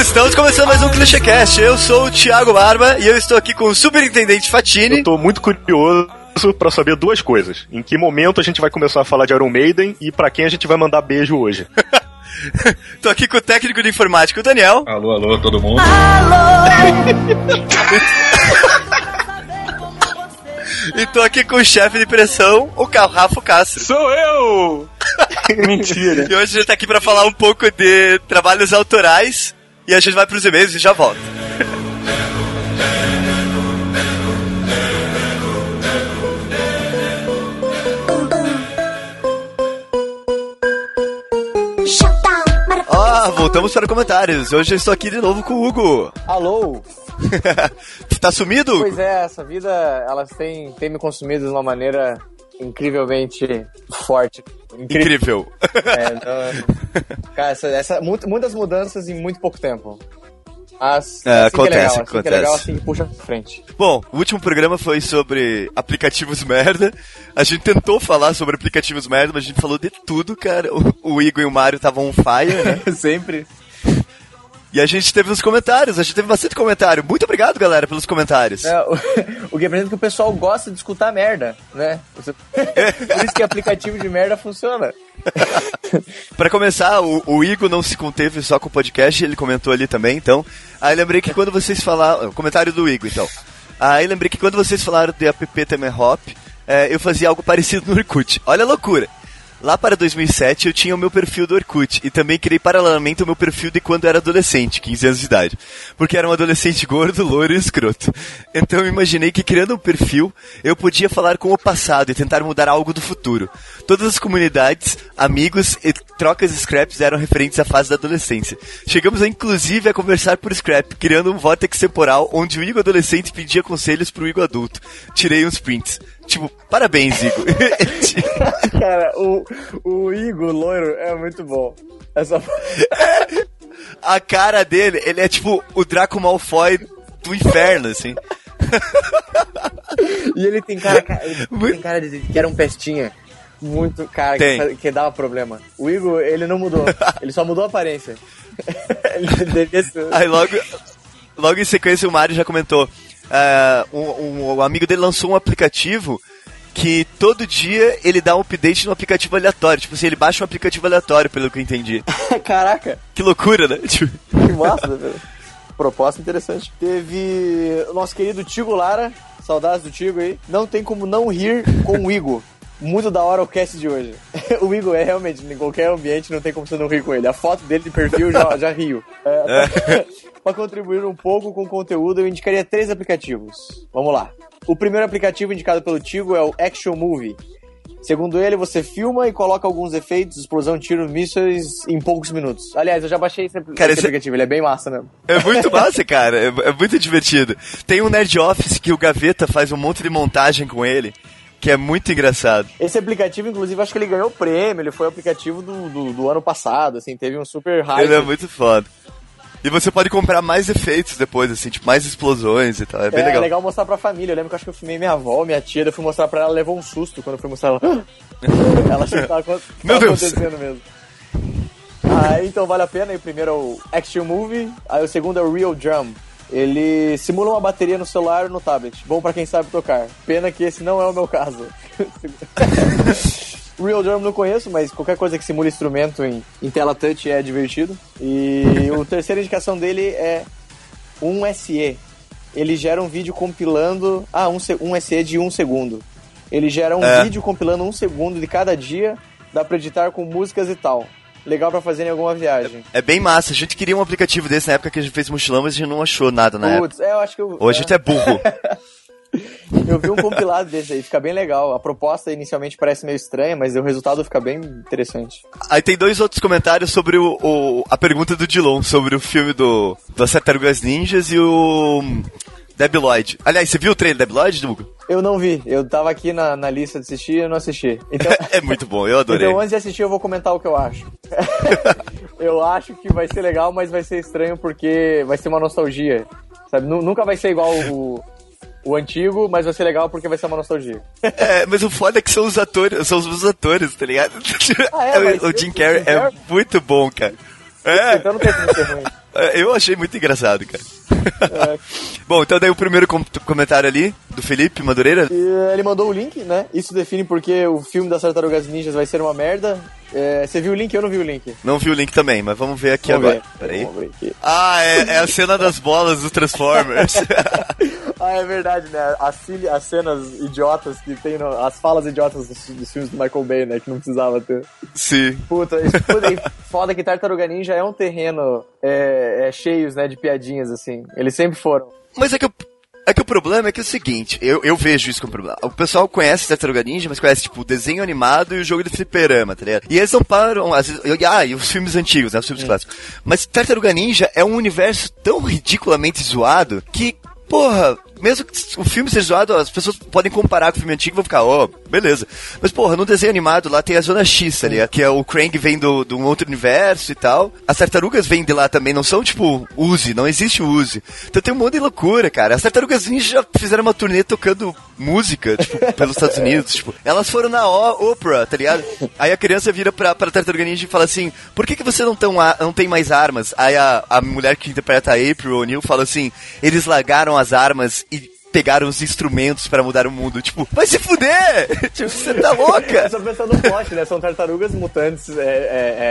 Estamos começando mais um ClichêCast. Eu sou o Thiago Barba e eu estou aqui com o Superintendente Fatini. Tô muito curioso para saber duas coisas. Em que momento a gente vai começar a falar de Iron Maiden e para quem a gente vai mandar beijo hoje. tô aqui com o técnico de informática, o Daniel. Alô, alô, todo mundo. Alô! e tô aqui com o chefe de pressão, o Rafa Castro. Sou eu! Mentira. E hoje a gente tá aqui para falar um pouco de trabalhos autorais e a gente vai pros e-mails e já volta. Ah, voltamos para comentários. Hoje eu estou aqui de novo com o Hugo. Alô? tá sumido? Pois é, essa vida, elas têm, têm me consumido de uma maneira incrivelmente forte. Incrível. É, então, cara, essa, essa, muitas mudanças em muito pouco tempo. As, é, assim acontece, que é legal, assim acontece. Que é legal, assim que puxa pra frente. Bom, o último programa foi sobre aplicativos merda. A gente tentou falar sobre aplicativos merda, mas a gente falou de tudo, cara. O, o Igor e o Mario estavam on fire, né? Sempre. E a gente teve os comentários, a gente teve bastante comentário. Muito obrigado, galera, pelos comentários. É, o, o que apresenta que o pessoal gosta de escutar merda, né? Por isso que aplicativo de merda funciona. para começar, o, o, Igor não se conteve só com o podcast, ele comentou ali também, então. Aí lembrei que quando vocês falaram. Comentário do Igor, então. Aí lembrei que quando vocês falaram de app Temer Hop, é, eu fazia algo parecido no Orkut. Olha a loucura. Lá para 2007 eu tinha o meu perfil do Orkut e também criei paralelamente o meu perfil de quando era adolescente, 15 anos de idade. Porque era um adolescente gordo, loiro e escroto. Então eu imaginei que criando um perfil eu podia falar com o passado e tentar mudar algo do futuro. Todas as comunidades, amigos e trocas de scraps eram referentes à fase da adolescência. Chegamos a, inclusive a conversar por scrap, criando um vortex temporal onde o Igor adolescente pedia conselhos pro Igor adulto. Tirei uns prints. Tipo, parabéns, Igor. Cara, o, o Igor loiro é muito bom. Essa... A cara dele, ele é tipo o Draco Malfoy do inferno, assim. e ele tem cara, ele tem cara de que era um pestinha. Muito, cara, que, que, dava problema. O Igor, ele não mudou. ele só mudou a aparência. Aí logo, logo em sequência o Mario já comentou. Uh, um, um, um amigo dele lançou um aplicativo que todo dia ele dá um update no aplicativo aleatório. Tipo assim, ele baixa um aplicativo aleatório, pelo que eu entendi. Caraca! Que loucura, né? Tipo... Que massa, velho. Proposta interessante. Teve o nosso querido Tigo Lara, saudades do Tigo aí. Não tem como não rir com o Igor. Muito da hora o cast de hoje. o Igor é realmente, em qualquer ambiente, não tem como você não rir com ele. A foto dele de perfil já, já rio. É, é. Para contribuir um pouco com o conteúdo, eu indicaria três aplicativos. Vamos lá. O primeiro aplicativo indicado pelo Tigo é o Action Movie. Segundo ele, você filma e coloca alguns efeitos, explosão, tiro, mísseis em poucos minutos. Aliás, eu já baixei esse, cara, esse aplicativo, ele é bem massa mesmo. É muito massa, cara. É, é, muito divertido. Tem um Nerd Office que o Gaveta faz um monte de montagem com ele. Que é muito engraçado. Esse aplicativo, inclusive, acho que ele ganhou prêmio. Ele foi o aplicativo do, do, do ano passado, assim, teve um super hype. Ele é muito foda. E você pode comprar mais efeitos depois, assim, tipo, mais explosões e tal. É bem é, legal. É legal mostrar pra família. Eu lembro que eu acho que eu filmei minha avó, minha tia, eu fui mostrar pra ela, ela levou um susto quando eu fui mostrar ela. ela achou que tava, tava Meu Deus. acontecendo mesmo. Aí então vale a pena. E o primeiro é o Action Movie, aí o segundo é o Real Drum. Ele simula uma bateria no celular ou no tablet. Bom para quem sabe tocar. Pena que esse não é o meu caso. Real Drum não conheço, mas qualquer coisa que simule instrumento em, em tela touch é divertido. E a terceira indicação dele é um SE. Ele gera um vídeo compilando. Ah, um, um SE de um segundo. Ele gera um é. vídeo compilando um segundo de cada dia. Dá pra editar com músicas e tal. Legal para fazer em alguma viagem. É, é, bem massa. A gente queria um aplicativo desse na época que a gente fez mochilão, mas a gente não achou nada na Puts, época. É, eu acho que eu, Hoje é. a gente é burro. Eu vi um compilado desse aí, fica bem legal. A proposta inicialmente parece meio estranha, mas o resultado fica bem interessante. Aí tem dois outros comentários sobre o, o a pergunta do Dilon, sobre o filme do das Tartarugas Ninjas e o Debbie Lloyd. Aliás, você viu o trailer Debbie Lloyd, Dugo? Eu não vi. Eu tava aqui na, na lista de assistir e eu não assisti. Então, é muito bom, eu adorei. então, antes de assistir, eu vou comentar o que eu acho. eu acho que vai ser legal, mas vai ser estranho porque vai ser uma nostalgia. Sabe? Nu- Nunca vai ser igual o, o antigo, mas vai ser legal porque vai ser uma nostalgia. É, mas o foda é que são os atores, são os atores, tá ligado? Ah, é, mas o Jim Carrey é muito bom, cara. É, Então não tem como ser ruim. eu achei muito engraçado, cara. É. Bom, então daí o primeiro com- comentário ali, do Felipe Madureira. E ele mandou o link, né? Isso define porque o filme das Tartarugas Ninjas vai ser uma merda. É, você viu o link? Eu não vi o link. Não vi o link também, mas vamos ver aqui Vamos agora. ver. Peraí. Ver aqui. Ah, é, é a cena das bolas do Transformers. Ah, é verdade, né? As, as cenas idiotas que tem, no- as falas idiotas dos, dos filmes do Michael Bay, né? Que não precisava ter. Sim. Puta, isso, puta, e foda que Tartaruga Ninja é um terreno é, é, cheios, né, de piadinhas, assim. Eles sempre foram. Mas é que, o- é que o problema é que é o seguinte, eu, eu vejo isso como problema. O pessoal conhece Tartaruga Ninja, mas conhece, tipo, o desenho animado e o jogo de fliperama, tá ligado? E eles não param, às vezes, e- ah, e os filmes antigos, né, os filmes clássicos. Mas Tartaruga Ninja é um universo tão ridiculamente zoado que, porra, mesmo que o filme seja zoado, as pessoas podem comparar com o filme antigo e vão ficar, ó, beleza. Mas, porra, no desenho animado lá tem a Zona X, ligado? Que é o Krang vem do, de um outro universo e tal. As tartarugas vêm de lá também, não são tipo Uzi, não existe Uzi. Então tem um monte de loucura, cara. As tartarugas ninja já fizeram uma turnê tocando música, tipo, pelos Estados Unidos, tipo. Elas foram na o Oprah, tá ligado? Aí a criança vira pra, pra tartaruga ninja e fala assim: por que, que você não, tão a- não tem mais armas? Aí a, a mulher que interpreta a April O'Neil fala assim: eles largaram as armas pegaram os instrumentos pra mudar o mundo. Tipo, vai se fuder! tipo, você tá Eu louca? só pensando no plot, né? São tartarugas mutantes, é, é,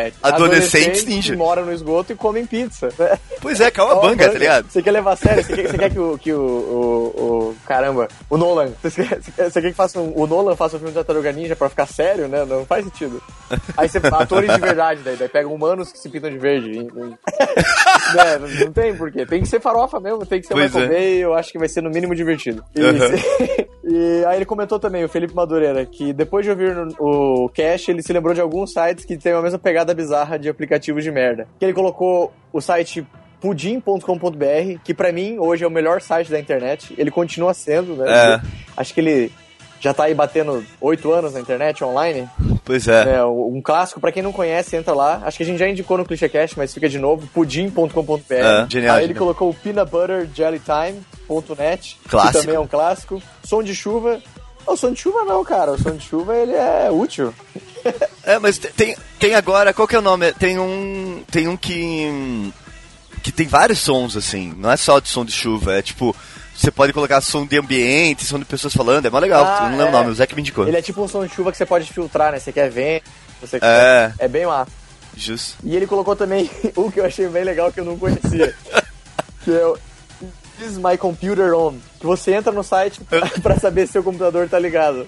é, Adolescentes ninja. que moram no esgoto e comem pizza. né? Pois é, calma a banga, tá ligado? Você quer levar a sério? Você quer, você quer que, o, que o, o, o- Caramba, o Nolan. Você quer, você quer que faça um- o Nolan faça um filme de Tartaruga Ninja pra ficar sério, né? Não faz sentido. Aí você. Atores de verdade, daí, daí pegam humanos que se pintam de verde. E- e- né, não, não tem porquê. Tem que ser farofa mesmo, tem que ser Pois Michael é. Bay, eu acho que vai ser no mínimo divertido. E, Aham. e aí ele comentou também, o Felipe Madureira, que depois de ouvir o Cash, ele se lembrou de alguns sites que tem a mesma pegada bizarra de aplicativos de merda. Que ele colocou o site pudim.com.br, que pra mim hoje é o melhor site da internet. Ele continua sendo, né? É. Acho que ele já tá aí batendo oito anos na internet online. Pois é. É, um clássico, pra quem não conhece, entra lá. Acho que a gente já indicou no ClichêCast, mas fica de novo, pudim.com.br. É, genial, Aí ele colocou o peanutbutterjellytime.net, que Clássico. também é um clássico. Som de chuva. O som de chuva não, cara. O som de chuva, ele é útil. É, mas te- tem, tem agora, qual que é o nome? Tem um. Tem um que. que tem vários sons, assim. Não é só de som de chuva, é tipo. Você pode colocar som de ambiente, som de pessoas falando, é mó legal. Ah, não lembro é. o nome, o Zé que me indicou. Ele é tipo um som de chuva que você pode filtrar, né? Você quer ver, você quer... É. É bem massa. Justo. E ele colocou também um que eu achei bem legal que eu não conhecia. que é o Is My Computer On. Que você entra no site pra, pra saber se seu computador tá ligado.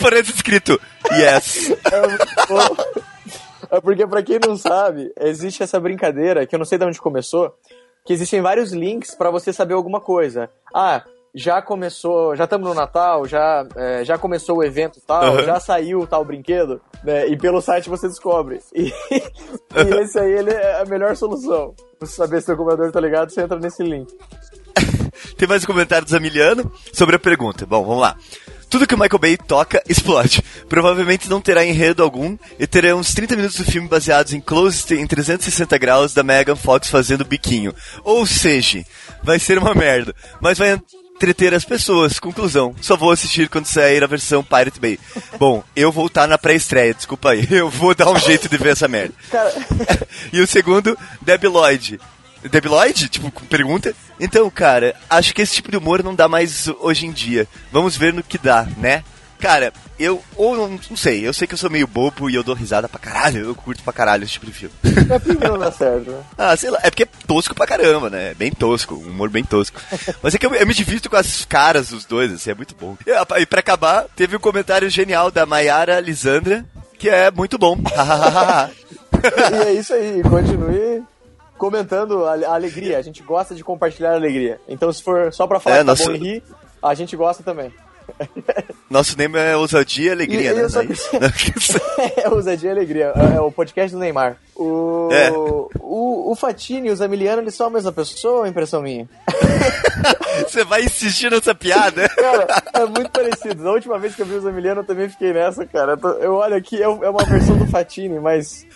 Parece escrito Yes. É. É porque, pra quem não sabe, existe essa brincadeira, que eu não sei de onde começou, que existem vários links pra você saber alguma coisa. Ah, já começou, já estamos no Natal, já, é, já começou o evento tal, Uhum. já saiu tal brinquedo, né? E pelo site você descobre. E, e esse aí ele é a melhor solução. Pra você saber se seu computador tá ligado, você entra nesse link. Tem mais um comentário do Zamiliano sobre a pergunta. Bom, vamos lá. Tudo que o Michael Bay toca explode. Provavelmente não terá enredo algum e terá uns 30 minutos do filme baseados em closes em 360 graus da Megan Fox fazendo biquinho. Ou seja, vai ser uma merda, mas vai entreter as pessoas. Conclusão, só vou assistir quando sair a versão Pirate Bay. Bom, eu vou estar na pré-estreia, desculpa aí. Eu vou dar um jeito de ver essa merda. E o segundo, Debbie Lloyd. Debbie Lloyd? Tipo, pergunta. Então, cara, acho que esse tipo de humor não dá mais hoje em dia. Vamos ver no que dá, né? Cara, eu, ou não, não sei, eu sei que eu sou meio bobo e eu dou risada pra caralho, eu curto pra caralho esse tipo de filme. é porque não dá certo, né? ah, sei lá, é porque é tosco pra caramba, né? É bem tosco, um humor bem tosco. Mas é que eu, eu me divirto com as caras dos dois, assim, é muito bom. E, e pra acabar, teve um comentário genial da Mayara Lisandra, que é muito bom. E é isso aí, continue comentando a, a alegria. A gente gosta de compartilhar a alegria. Então, se for só pra falar É, que tá nosso- bom e rir, a gente gosta também. Nosso nome é Ousadia e Alegria, E- né? só- é é ousadia e alegria. É, é o podcast do Neymar. O, É. o, o Fatini e o Zamiliano, eles são a mesma pessoa, ou é impressão minha? Você vai insistir nessa piada? Cara, é muito parecido. Da última vez que eu vi o Zamiliano, eu também fiquei nessa, cara. Eu, tô- eu olho aqui, é uma versão do Fatini, mas...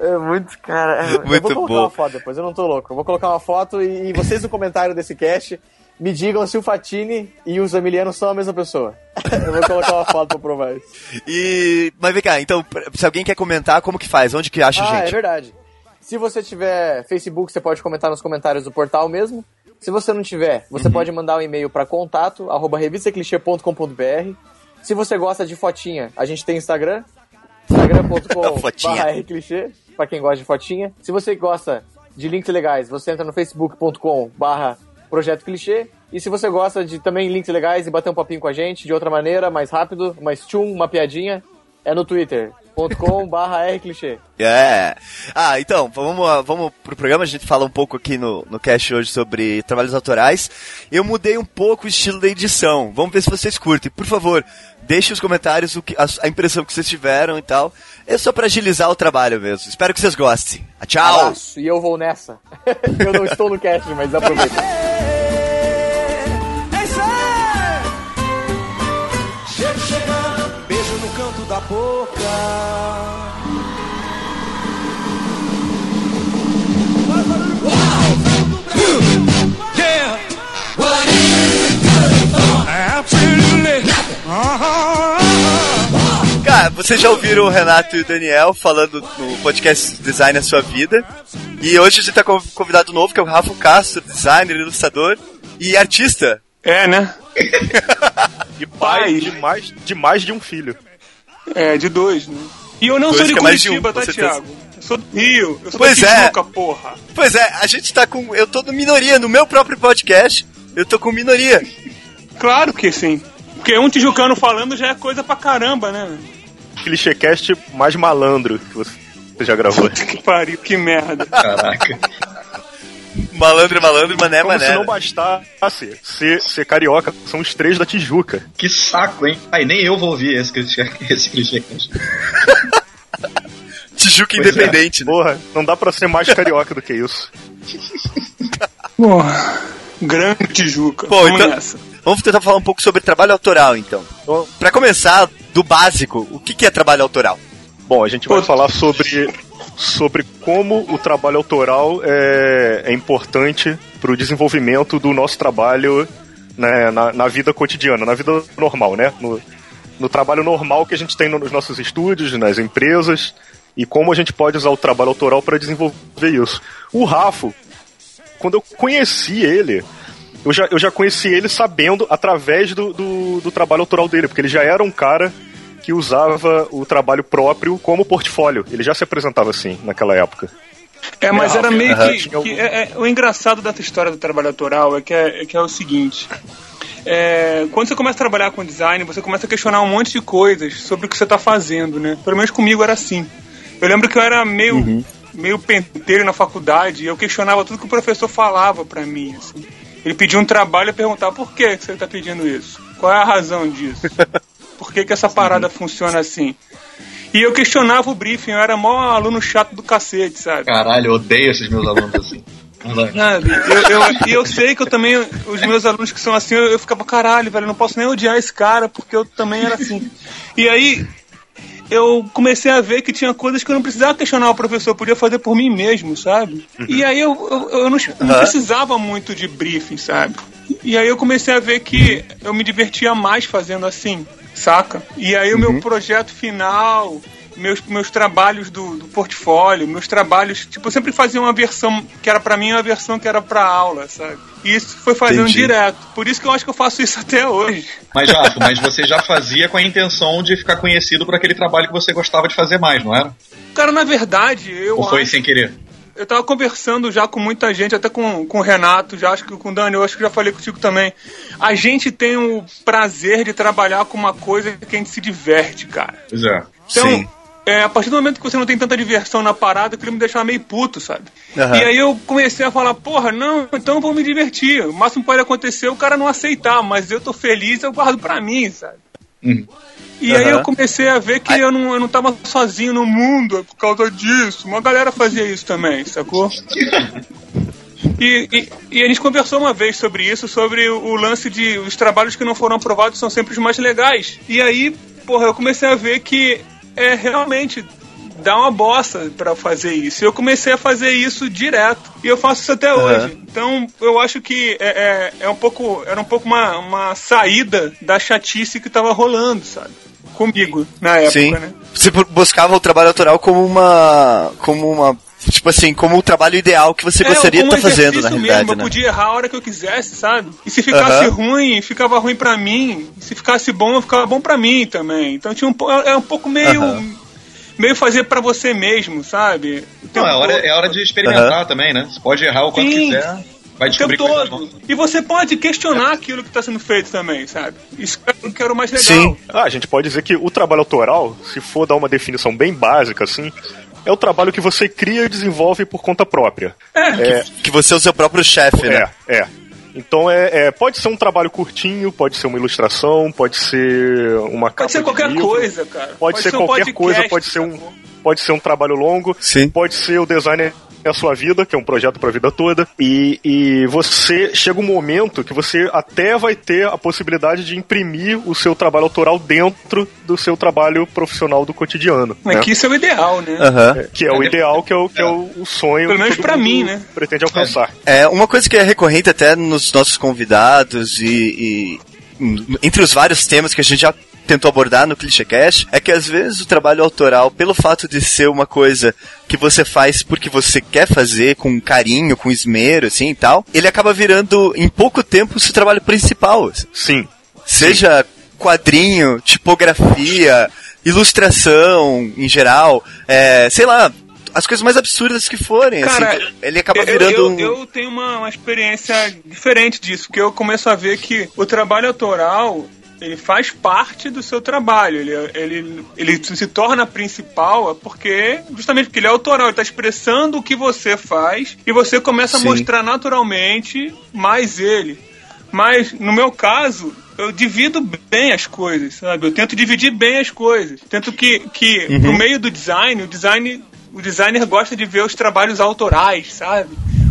É muito, cara. é- eu Muito vou colocar bom. uma foto depois, eu não tô louco. Eu vou colocar uma foto e, e vocês no comentário desse cast me digam se o Fatini e o Zamiliano são a mesma pessoa. eu vou colocar uma foto pra provar isso. E. Mas vem cá, então, se alguém quer comentar, como que faz? Onde que acha, Ah, é gente? verdade. Se você tiver Facebook, você pode comentar nos comentários do portal mesmo. Se você não tiver, você Uhum. pode mandar um e-mail para contato, arroba revistaclichê.com.br. Se você gosta de fotinha, a gente tem Instagram, instagram.com Fotinha. barra rclichê, pra quem gosta de fotinha. Se você gosta de links legais, você entra no facebook.com barra projeto clichê. E se você gosta de também links legais e bater um papinho com a gente de outra maneira, mais rápido, mais tchum, uma piadinha, é no twitter.com barra rclichê. É. Ah, então, vamos, vamos pro programa. A gente fala um pouco aqui no, no cast hoje sobre trabalhos autorais. Eu mudei um pouco o estilo da edição. Vamos ver se vocês curtem. Por favor, deixem nos comentários o que, a, a impressão que vocês tiveram e tal. É só pra agilizar o trabalho mesmo. Espero que vocês gostem. Ah, Tchau! Abraço, e eu vou nessa. eu não estou no cast, mas aproveita. Chega chegando, beijo no canto da boca. Cara, vocês já ouviram o Renato e o Daniel falando no podcast Design a Sua Vida. E hoje a gente tá com um convidado novo, que é o Rafa Castro, designer, ilustrador e artista. É, né? E pai de mais, de mais de um filho. É, de dois, né? E eu não Dois sou de é mais de um, Curitiba, com tá. Thiago? Eu sou do Rio. Eu sou Pois da é. Tijuca, porra. Pois é, a gente tá com. Eu tô no minoria, no meu próprio podcast. Eu tô com minoria. Claro que sim. Porque um tijucano falando já é coisa pra caramba, né? Clichêcast mais malandro que você já gravou. Puta que pariu, que merda. Caraca. Malandro, malandro, mané, Como mané. se não bastasse ser, ser carioca, são os três da Tijuca. Que saco, hein? Aí nem eu vou ouvir esse clichê. Esse clichê. Tijuca Pois é. independente, né? Porra, não dá pra ser mais carioca do que isso. Porra. Grande Tijuca. Pô, Vamos então- nessa. Vamos tentar falar um pouco sobre trabalho autoral, então. Pra começar, do básico, o que que é trabalho autoral? Bom, a gente vai Pô. falar sobre, sobre como o trabalho autoral é, é importante para o desenvolvimento do nosso trabalho né, na, na vida cotidiana, na vida normal, né? No, no trabalho normal que a gente tem nos nossos estúdios, nas empresas, e como a gente pode usar o trabalho autoral para desenvolver isso. O Rafo, quando eu conheci ele, eu já, eu já conheci ele sabendo através do, do, do trabalho autoral dele, porque ele já era um cara que usava o trabalho próprio como portfólio. Ele já se apresentava assim naquela época. É, mas era meio que. Que é- é- o engraçado dessa história do trabalho autoral é que é, é que é o seguinte. É, quando você começa a trabalhar com design, você começa a questionar um monte de coisas sobre o que você está fazendo, né? Pelo menos comigo era assim. Eu lembro que eu era meio, meio penteiro na faculdade e eu questionava tudo que o professor falava pra mim. assim. Ele pedia um trabalho e perguntava por que você está pedindo isso? Qual é a razão disso? Por que, que essa parada funciona assim? E eu questionava o briefing, eu era mó aluno chato do cacete, sabe? Caralho, eu odeio esses meus alunos assim. Sabe? Eu, eu, e eu sei que eu também, os meus alunos que são assim, eu, eu ficava, caralho, velho, eu não posso nem odiar esse cara, porque eu também era assim. E aí, eu comecei a ver que tinha coisas que eu não precisava questionar o professor, eu podia fazer por mim mesmo, sabe? E aí eu, eu, eu não, não precisava muito de briefing, sabe? E aí eu comecei a ver que eu me divertia mais fazendo assim, saca? E aí o meu projeto final, meus, meus trabalhos do, do portfólio, meus trabalhos, tipo, eu sempre fazia uma versão que era pra mim e uma versão que era pra aula, sabe? E isso foi fazendo Entendi. direto. Por isso que eu acho que eu faço isso até hoje. Mas, Rafa, mas você já fazia com a intenção de ficar conhecido por aquele trabalho que você gostava de fazer mais, não era? Cara, na verdade, eu Ou foi acho- sem querer? eu tava conversando já com muita gente, até com, com o Renato, já acho que com o Dani, eu acho que já falei contigo também. A gente tem o prazer de trabalhar com uma coisa que a gente se diverte, cara. Pois é. Então, Sim. É, a partir do momento que você não tem tanta diversão na parada, aquilo me deixava meio puto, sabe? Aham. E aí eu comecei a falar, porra, não, então eu vou me divertir. O máximo pode acontecer é o cara não aceitar, mas eu tô feliz, eu guardo pra mim, sabe? Uhum. E aí eu comecei a ver que eu não, eu não tava sozinho no mundo por causa disso. Uma galera fazia isso também, sacou? E, e- e a gente conversou uma vez sobre isso, sobre o, o lance de os trabalhos que não foram aprovados são sempre os mais legais. E aí, porra, eu comecei a ver que é realmente dá uma bosta pra fazer isso. Eu comecei a fazer isso direto. E eu faço isso até Aham. hoje. Então, eu acho que é, é, é um pouco, era um pouco uma, uma saída da chatice que tava rolando, sabe? Comigo, na época, Sim. né? Você bu- buscava o trabalho autoral como uma. como uma. Tipo assim, como o trabalho ideal que você gostaria de estar fazendo, exercício na mesmo, realidade, Eu né? podia errar a hora que eu quisesse, sabe? E se ficasse ruim, ficava ruim pra mim. E se ficasse bom, ficava bom pra mim também. Então tinha um, po- é um pouco meio. Meio fazer pra você mesmo, sabe? Não, é hora, é hora de experimentar também, né? Você pode errar o quanto Sim. quiser, vai O descobrir tempo coisas todo. E você pode questionar aquilo que está sendo feito também, sabe? Isso que eu quero mais legal. Sim. Ah, a gente pode dizer que o trabalho autoral, se for dar uma definição bem básica, assim, é o trabalho que você cria e desenvolve por conta própria. É, Que você é o seu próprio chefe, né? É, é. Então é, é- pode ser um trabalho curtinho, pode ser uma ilustração, pode ser uma capa pode ser de qualquer livro, coisa, cara. Pode, ser, um qualquer podcast, coisa, pode ser um pode ser um trabalho longo, Sim. pode ser o design é a sua vida, que é um projeto para a vida toda, e, e você chega um momento que você até vai ter a possibilidade de imprimir o seu trabalho autoral dentro do seu trabalho profissional do cotidiano. Mas né? que isso é o ideal, né? É, que é o ideal, que é o, que é o, o sonho. Pelo que menos mundo mim, né? Pretende alcançar. É, uma coisa que é recorrente até nos nossos convidados e, e, entre os vários temas que a gente já tentou abordar no ClichêCast, é que às vezes o trabalho autoral, pelo fato de ser uma coisa que você faz porque você quer fazer com carinho, com esmero, assim e tal, ele acaba virando em pouco tempo o seu trabalho principal. assim. Sim. Seja quadrinho, tipografia, ilustração em geral, é, sei lá, as coisas mais absurdas que forem. Cara, assim, ele acaba eu- virando eu, um. eu tenho uma, uma experiência diferente disso, porque eu começo a ver que o trabalho autoral ele faz parte do seu trabalho, ele, ele, ele se torna principal porque justamente porque ele é autoral, ele está expressando o que você faz e você começa Sim. a mostrar naturalmente mais ele. Mas no meu caso, eu divido bem as coisas, sabe? Eu tento dividir bem as coisas. Tento que, que no meio do design, o design, o designer gosta de ver os trabalhos autorais, sabe?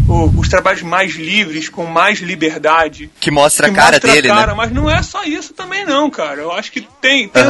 O- os trabalhos mais livres, com mais liberdade. que mostra a que cara mostra a dele, cara, né? Mas não é só isso também não, cara. Eu acho que tem, tem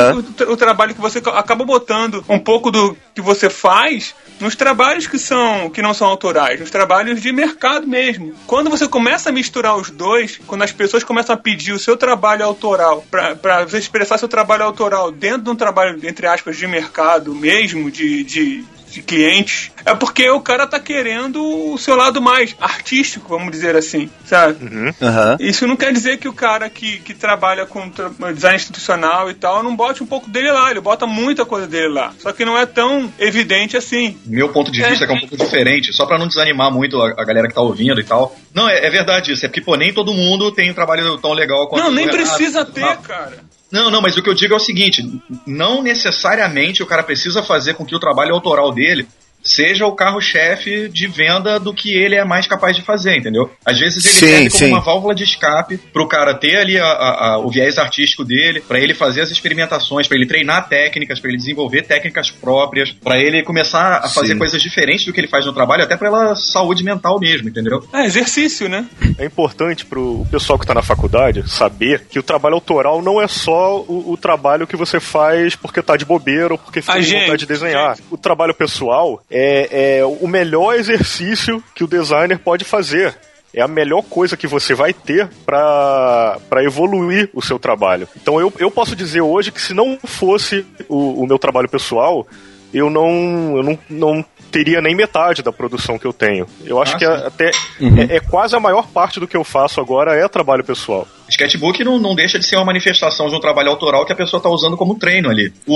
o, o trabalho que você acaba botando um pouco do que você faz nos trabalhos que são que não são autorais, nos trabalhos de mercado mesmo. Quando você começa a misturar os dois, quando as pessoas começam a pedir o seu trabalho autoral para você expressar seu trabalho autoral dentro de um trabalho entre aspas de mercado mesmo, de, de de clientes, é porque o cara tá querendo o seu lado mais artístico, vamos dizer assim, sabe? Aham. Isso não quer dizer que o cara que, que trabalha com design institucional e tal não bote um pouco dele lá, ele bota muita coisa dele lá. Só que não é tão evidente assim. Meu ponto de É. vista é que é um pouco diferente, só pra não desanimar muito a, a galera que tá ouvindo e tal. Não, é, é verdade isso, é porque, pô, nem todo mundo tem um trabalho tão legal quanto Não, nem Renato. precisa ter, cara. Não, não, mas o que eu digo é o seguinte: não necessariamente o cara precisa fazer com que o trabalho autoral dele seja o carro-chefe de venda do que ele é mais capaz de fazer, entendeu? Às vezes ele Sim, serve como sim. uma válvula de escape pro cara ter ali a- a- a- o viés artístico dele, pra ele fazer as experimentações, pra ele treinar técnicas, pra ele desenvolver técnicas próprias, pra ele começar a fazer Sim. coisas diferentes do que ele faz no trabalho, até pela saúde mental mesmo, entendeu? É exercício, né? É importante pro pessoal que está na faculdade saber que o trabalho autoral não é só o, o trabalho que você faz porque tá de bobeira ou porque fica A com vontade de desenhar. gente. O trabalho pessoal é, é o melhor exercício que o designer pode fazer. É a melhor coisa que você vai ter para evoluir o seu trabalho. Então eu, eu posso dizer hoje que se não fosse o, o meu trabalho pessoal, eu não, eu não, não teria nem metade da produção que eu tenho. Eu acho Ah, que sim. a- até Uhum. é, é quase a maior parte do que eu faço agora é trabalho pessoal. Sketchbook não, não deixa de ser uma manifestação de um trabalho autoral que a pessoa está usando como treino ali. O,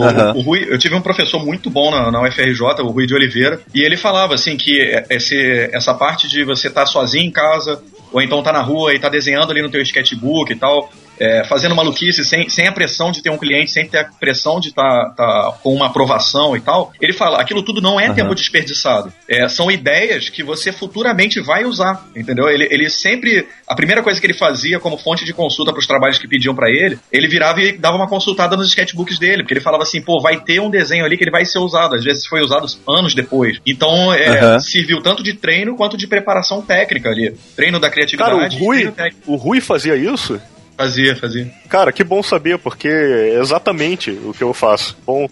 o, Aham. o Rui, eu tive um professor muito bom na, na UFRJ, o Rui de Oliveira, e ele falava assim que esse, essa parte de você estar sozinho em casa, ou então tá na rua e tá desenhando ali no teu sketchbook e tal, é, fazendo maluquice, sem, sem a pressão de ter um cliente, sem ter a pressão de estar tá, tá com uma aprovação e tal, ele fala, aquilo tudo não é uhum. tempo desperdiçado. É, são ideias que você futuramente vai usar, entendeu? Ele, ele sempre, a primeira coisa que ele fazia como fonte de consulta para os trabalhos que pediam para ele, ele virava e dava uma consultada nos sketchbooks dele, porque ele falava assim, pô, vai ter um desenho ali que ele vai ser usado, às vezes foi usado anos depois. Então, é, uhum. serviu tanto de treino quanto de preparação técnica ali. Treino da criatividade. Cara, o Rui, o Rui fazia isso? Fazia, fazia. Cara, que bom saber, porque é exatamente o que eu faço. Bom.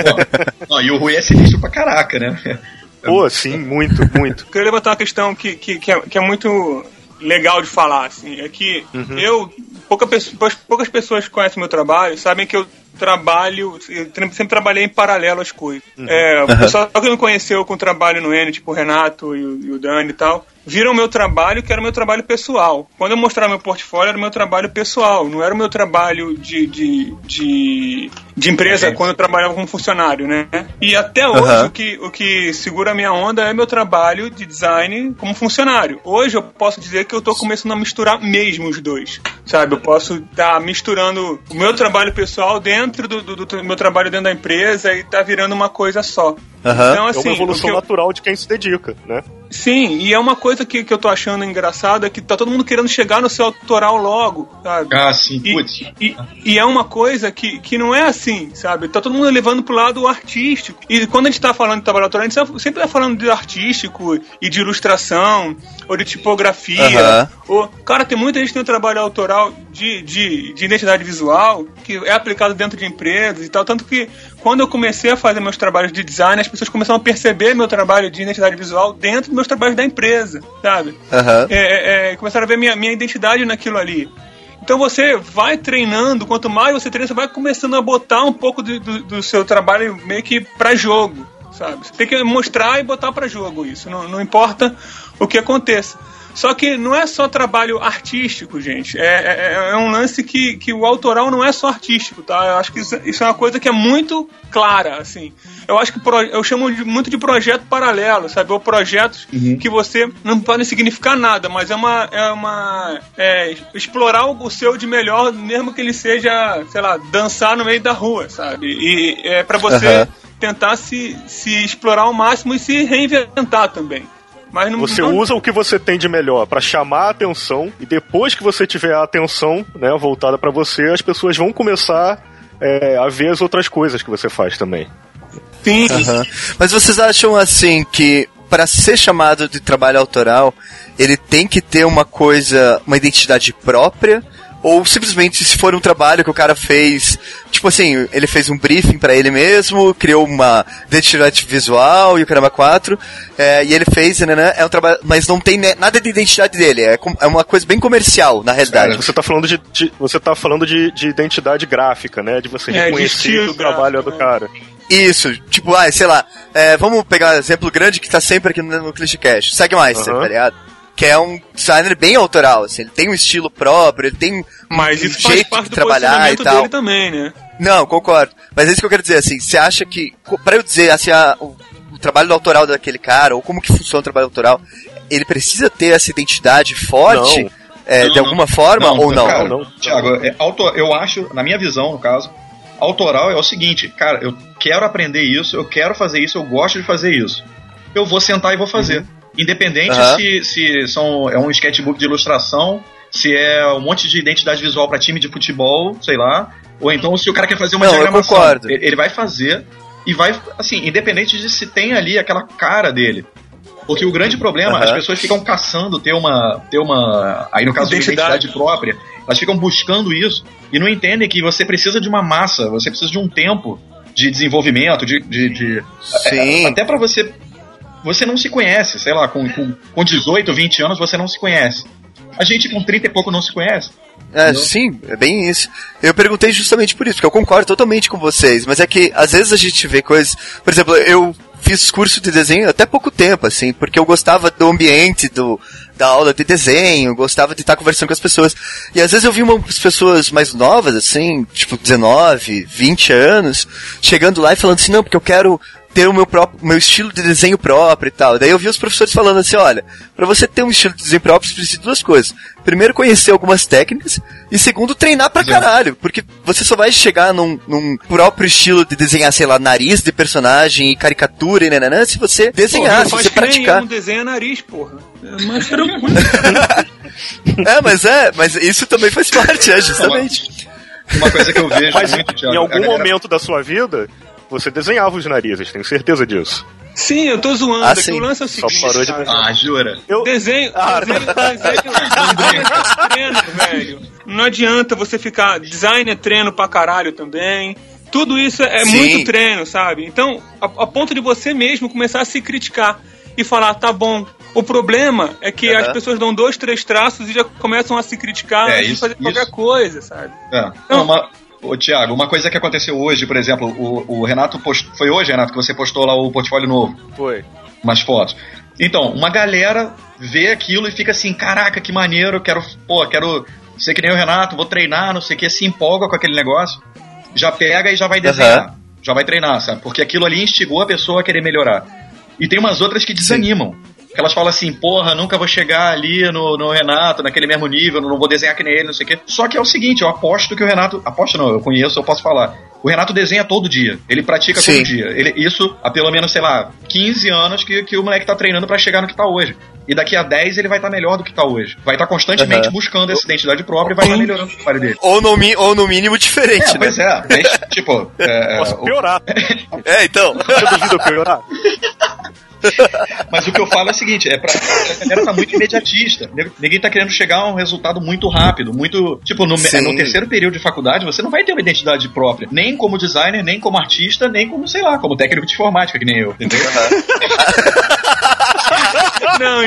Não, e o Rui é sinistro pra caraca, né? Pô, sim, muito, muito. Queria levantar uma questão que, que, que, é, que é muito legal de falar, assim, é que uhum. eu, pouca, poucas pessoas conhecem meu trabalho, sabem que eu trabalho, eu sempre trabalhei em paralelo às coisas. Uhum. É, o pessoal que me conheceu com trabalho no N, tipo o Renato e o, e o Dani e tal, viram o meu trabalho que era o meu trabalho pessoal. Quando eu mostrava meu portfólio, era o meu trabalho pessoal, não era o meu trabalho de, de, de, de empresa quando eu trabalhava como funcionário, né? E até hoje uhum. o, que, o que segura a minha onda é meu trabalho de design como funcionário. Hoje eu posso dizer que eu estou começando a misturar mesmo os dois, sabe? Eu posso estar tá misturando o meu trabalho pessoal dentro do, do, do, meu trabalho dentro da empresa e tá virando uma coisa só. Uhum. Então, assim, é uma assim, evolução eu... natural de quem se dedica, né? Sim, e é uma coisa que, que eu tô achando engraçada, que tá todo mundo querendo chegar no seu autoral logo, sabe? Ah, sim, putz. E, e, e, é uma coisa que, que não é assim, sabe? Tá todo mundo levando pro lado artístico. E quando a gente tá falando de trabalho autoral, a gente sempre tá falando de artístico e de ilustração, ou de tipografia. Uhum. Ou, cara, tem muita gente que tem um trabalho autoral de, de, de identidade visual, que é aplicado dentro de empresas e tal. Tanto que quando eu comecei a fazer meus trabalhos de design, as pessoas começaram a perceber meu trabalho de identidade visual dentro dos meus trabalhos da empresa, sabe? Uhum. É, é, começaram a ver minha, minha identidade naquilo ali. Então você vai treinando, quanto mais você treina, você vai começando a botar um pouco do, do, do seu trabalho meio que para jogo, sabe? Você tem que mostrar e botar para jogo isso, não, não importa o que aconteça. Só que não é só trabalho artístico, gente. É, é, é, um lance que, que o autoral não é só artístico, tá? Eu acho que isso, isso é uma coisa que é muito clara, assim. Eu acho que pro, eu chamo de, muito de projeto paralelo, sabe? Ou projetos uhum. que você não podem significar nada, mas é uma. É uma é, explorar o seu de melhor, mesmo que ele seja, sei lá, dançar no meio da rua, sabe? E é para você. Uhum. Tentar se, se explorar ao máximo e se reinventar também. Mas não, você não... usa o que você tem de melhor para chamar a atenção e depois que você tiver a atenção né, voltada para você, as pessoas vão começar é, a ver as outras coisas que você faz também. Sim. Uhum. Mas vocês acham assim que para ser chamado de trabalho autoral, ele tem que ter uma coisa, uma identidade própria? Ou simplesmente se for um trabalho que o cara fez, tipo assim, ele fez um briefing para ele mesmo, criou uma identidade visual e o caramba 4, é, e ele fez, né, né, é um trabalho, mas não tem nada de identidade dele, é, é uma coisa bem comercial, na realidade. você tá falando de, de você tá falando de, de, identidade gráfica, né, de você é, reconhecer o trabalho gráfico, do né? cara. Isso, tipo, ah, sei lá, é, vamos pegar um exemplo grande que tá sempre aqui no, no ClichCast, Segmeister, uhum. tá ligado? Que é um designer bem autoral, assim, ele tem um estilo próprio, ele tem Mas um isso jeito de trabalhar e tal. Dele também, né? Não, concordo. Mas é isso que eu quero dizer, assim, você acha que, para eu dizer, assim, a, o, o, trabalho autoral daquele cara, ou como que funciona o trabalho autoral, ele precisa ter essa identidade forte, é, não, de alguma forma, não, ou não? Cara, não? Tiago, é, eu acho, na minha visão, no caso, autoral é o seguinte, cara, eu quero aprender isso, eu quero fazer isso, eu gosto de fazer isso. Eu vou sentar e vou fazer. Uhum. Independente uhum. se, se são, é um sketchbook de ilustração, se é um monte de identidade visual para time de futebol, sei lá, ou então se o cara quer fazer uma Não, diagramação, ele vai fazer e vai, assim, independente de se tem ali aquela cara dele. Porque o grande problema, uhum. as pessoas ficam caçando ter uma, ter uma, aí no caso de identidade própria, elas ficam buscando isso e não entendem que você precisa de uma massa, você precisa de um tempo de desenvolvimento, de, de, de Sim. É, até para você você não se conhece, sei lá, com, com, com 18, 20 anos você não se conhece. A gente com 30 e pouco não se conhece. É, sim, é bem isso. Eu perguntei justamente por isso, porque eu concordo totalmente com vocês, mas é que às vezes a gente vê coisas. Por exemplo, eu fiz curso de desenho até pouco tempo, assim, porque eu gostava do ambiente do, da aula de desenho, gostava de estar conversando com as pessoas. E às vezes eu vi umas pessoas mais novas, assim, tipo 19, 20 anos, chegando lá e falando assim, não, porque eu quero ter o meu próprio, meu estilo de desenho próprio e tal. Daí eu vi os professores falando assim, olha, para você ter um estilo de desenho próprio, você precisa de duas coisas. Primeiro, conhecer algumas técnicas, e segundo, treinar pra caralho, porque você só vai chegar num, num próprio estilo de desenhar, sei lá, nariz de personagem e caricatura e nananã, se você desenhar, Porra, se você praticar. eu, não desenha nariz, porra. É mais tranquilo. É, mas é, mas isso também faz parte, é, justamente. Uma coisa que eu vejo Mas muito, Thiago, em algum galera- momento da sua vida, você desenhava os narizes, tenho certeza disso. Sim, eu tô zoando. Ah, é o lance é o Só seguinte, parou de. Ah, jura? Eu, Desenho, Ah, desenho, desenho, treino, velho. Não adianta você ficar. Design é treino pra caralho também. Tudo isso é Sim. muito treino, sabe? Então, a, a ponto de você mesmo começar a se criticar e falar, tá bom. O problema é que as pessoas dão dois, três traços e já começam a se criticar É, antes de isso- fazer qualquer coisa, sabe? É. Não, uma, ô, Thiago, uma coisa que aconteceu hoje, por exemplo, o, o Renato postou. Foi hoje, Renato, que você postou lá o portfólio novo, foi. umas fotos. Então, uma galera vê aquilo e fica assim, caraca, que maneiro, quero, pô, quero ser que nem o Renato, vou treinar, não sei o que, se empolga com aquele negócio, já pega e já vai desenhar, já vai treinar, sabe? Porque aquilo ali instigou a pessoa a querer melhorar. E tem umas outras que desanimam. Que elas falam assim, porra, nunca vou chegar ali no, no Renato, naquele mesmo nível, não vou desenhar que nem ele, não sei o quê. Só que é o seguinte, eu aposto que o Renato. Aposto não, eu conheço, eu posso falar. O Renato desenha todo dia. Ele pratica Sim. todo dia. Ele, isso há pelo menos, sei lá, 15 anos que, que o moleque tá treinando pra chegar no que tá hoje. E daqui a 10 ele vai estar melhor do que tá hoje. Vai estar constantemente Aham. buscando essa identidade própria e vai estar melhorando o trabalho dele. Ou no, mi- ou no mínimo diferente, É, né? pois é. Mas, tipo, é, Posso piorar. É, então. Eu piorar? Mas o que eu falo é o seguinte, é pra, a galera tá muito imediatista. Ninguém tá querendo chegar a um resultado muito rápido, muito. Tipo, no, Sim. no terceiro período de faculdade, você não vai ter uma identidade própria. Nem como designer, nem como artista, nem como, sei lá, como técnico de informática, que nem eu, entendeu? Não,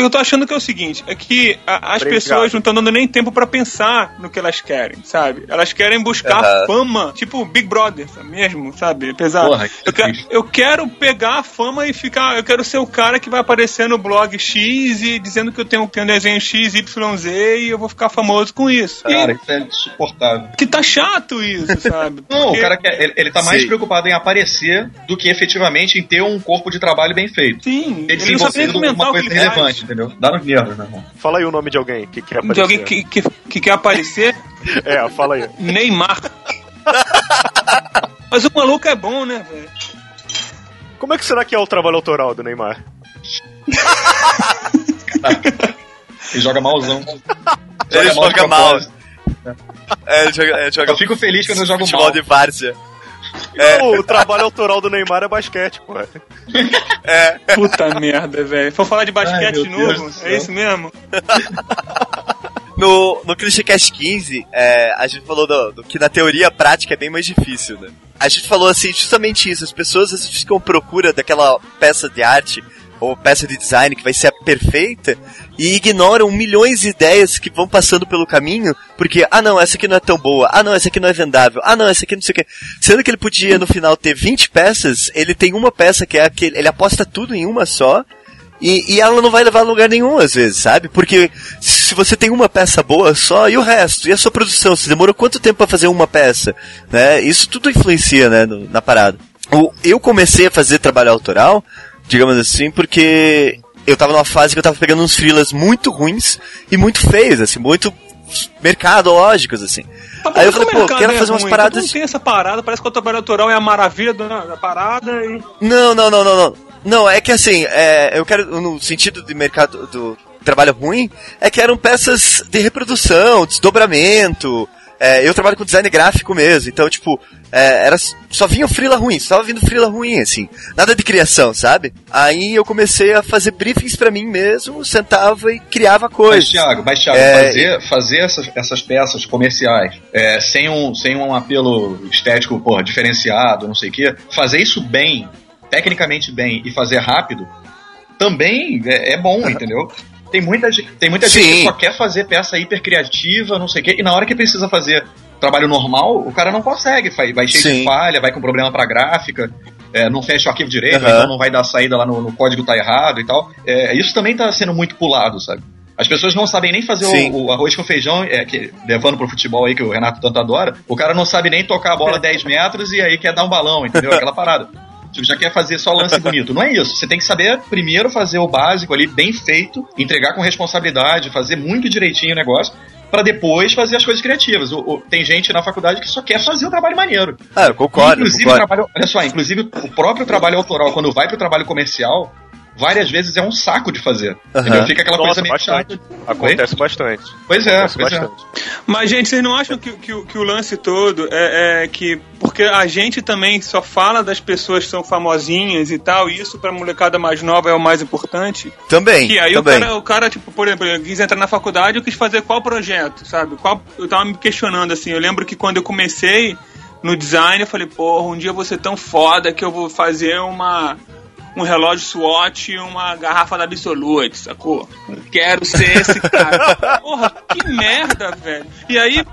que eu tô achando que é o seguinte, é que a- as Obrigado. pessoas não estão dando nem tempo pra pensar no que elas querem, sabe? Elas querem buscar Aham. fama, tipo Big Brother mesmo, sabe? Apesar, Porra, que eu, quero, triste. eu quero pegar a fama e ficar, eu quero ser o cara que vai aparecer no blog X e dizendo que eu tenho, tenho um desenho X, Y, Z e eu vou ficar famoso com isso. Cara, E isso é insuportável. que tá chato isso, sabe? Não, Porque- o cara quer, ele, ele tá mais Sim. preocupado em aparecer do que efetivamente em ter um corpo de trabalho bem feito. Sim, Ele ele não sabe nem comentar uma o que coisa ele faz. relevante, entendeu? Dá nos nervos, meu irmão. Fala aí o nome de alguém que quer aparecer. De alguém que, que, que quer aparecer, É, fala aí. Neymar. Mas o maluco é bom, né, velho? Como é que será que é o trabalho autoral do Neymar? Ele joga malzão. Ele de joga mal. É, ele joga, ele joga Eu fico feliz quando eu jogo futebol mal. de várzea. Não, o trabalho autoral do Neymar é basquete, pô. Puta merda, velho. For falar de basquete Ai, de novo? É isso mesmo? No, no ClichêCast 15, é, a gente falou do, do que na teoria prática é bem mais difícil, né? A gente falou assim, justamente isso, as pessoas às vezes ficam à procura daquela peça de arte ou peça de design que vai ser a perfeita e ignoram milhões de ideias que vão passando pelo caminho porque, ah não, essa aqui não é tão boa, ah não, essa aqui não é vendável, ah não, essa aqui não sei o que. Sendo que ele podia no final ter 20 peças, ele tem uma peça que é aquele, ele aposta tudo em uma só e, e ela não vai levar a lugar nenhum, às vezes, sabe? Porque se você tem uma peça boa só, e o resto? E a sua produção? Você demorou quanto tempo para fazer uma peça? Né? Isso tudo influencia, né, no- na parada. Eu comecei a fazer trabalho autoral, digamos assim, porque eu tava numa fase que eu tava pegando uns freelas muito ruins e muito feios, assim, muito mercadológicos, assim. Aí eu falei, pô, quero é fazer umas ruim, paradas... Não tem essa parada, parece que o trabalho autoral é a maravilha da, da parada e... Não, não, não, não, não. Não, é que assim, é, eu quero, no sentido de mercado do trabalho ruim, é que eram peças de reprodução, desdobramento. É, eu trabalho com design gráfico mesmo, então, tipo, é, era, só vinha frila ruim, só tava vindo frila ruim, assim. Nada de criação, sabe? Aí eu comecei a fazer briefings pra mim mesmo, sentava e criava Mas, coisas. Thiago, mas, Thiago É, fazer, fazer essas, essas peças comerciais é, sem, um, sem um apelo estético porra, diferenciado, não sei o quê, fazer isso bem, tecnicamente bem, e fazer rápido, também é, é bom, entendeu? Tem muita, gente- tem muita gente que só quer fazer peça hiper criativa, não sei o quê, e na hora que precisa fazer trabalho normal, o cara não consegue, vai, cheio de Sim. falha, vai com problema pra gráfica, é, não fecha o arquivo direito, Aham. então não vai dar saída lá no, no código tá errado e tal. É, isso também tá sendo muito pulado, sabe? As pessoas não sabem nem fazer o, o arroz com feijão, é, que, levando pro futebol aí, que o Renato tanto adora. O cara não sabe nem tocar a bola 10 metros e aí quer dar um balão, entendeu? Aquela parada. Você já quer fazer só lance bonito. Não é isso. Você tem que saber primeiro fazer o básico ali, bem feito, entregar com responsabilidade, fazer muito direitinho o negócio para depois fazer as coisas criativas. O, o, tem gente na faculdade que só quer fazer o trabalho maneiro. Ah, eu concordo. Inclusive, concordo. Trabalho, olha só, inclusive o próprio trabalho autoral, quando vai pro trabalho comercial, várias vezes é um saco de fazer. Entendeu? Fica aquela Nossa, coisa meio bastante. chata. Acontece bastante. Pois é, Acontece pois é. bastante. Mas, gente, vocês não acham que, que, o- que o lance todo é, é que. Porque a gente também só fala das pessoas que são famosinhas e tal, e isso pra molecada mais nova é o mais importante. Também, Que aí o também. cara, o cara, tipo, por exemplo, eu quis entrar na faculdade, eu quis fazer qual projeto, sabe? Qual, eu tava me questionando, assim, eu lembro que quando eu comecei no design, eu falei, porra, um dia eu vou ser tão foda que eu vou fazer uma um relógio SWAT e uma garrafa da Absolute, sacou? Quero ser esse cara. Porra, que merda, velho. E aí,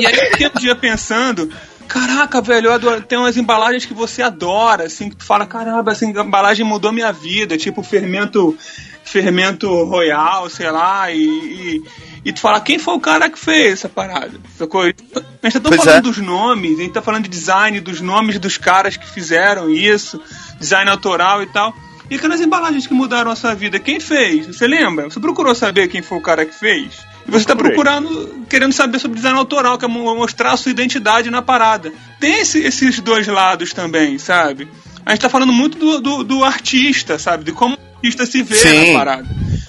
e aí eu fiquei um dia pensando, caraca, velho, eu adoro, tem umas embalagens que você adora, assim, que tu fala, caramba, essa embalagem mudou minha vida, tipo fermento, fermento royal, sei lá, e, e, e tu fala, quem foi o cara que fez essa parada? Sacou? A gente tá tão Pois falando é. dos nomes, a gente tá falando de design, dos nomes dos caras que fizeram isso, design autoral e tal. E aquelas embalagens que mudaram a sua vida, quem fez? Você lembra? Você procurou saber quem foi o cara que fez? E você está procurando, querendo saber sobre design autoral, que é mo- mostrar a sua identidade na parada. Tem esse- esses dois lados também, sabe? A gente tá falando muito do, do, do artista, sabe? De como o artista se vê Sim. na parada.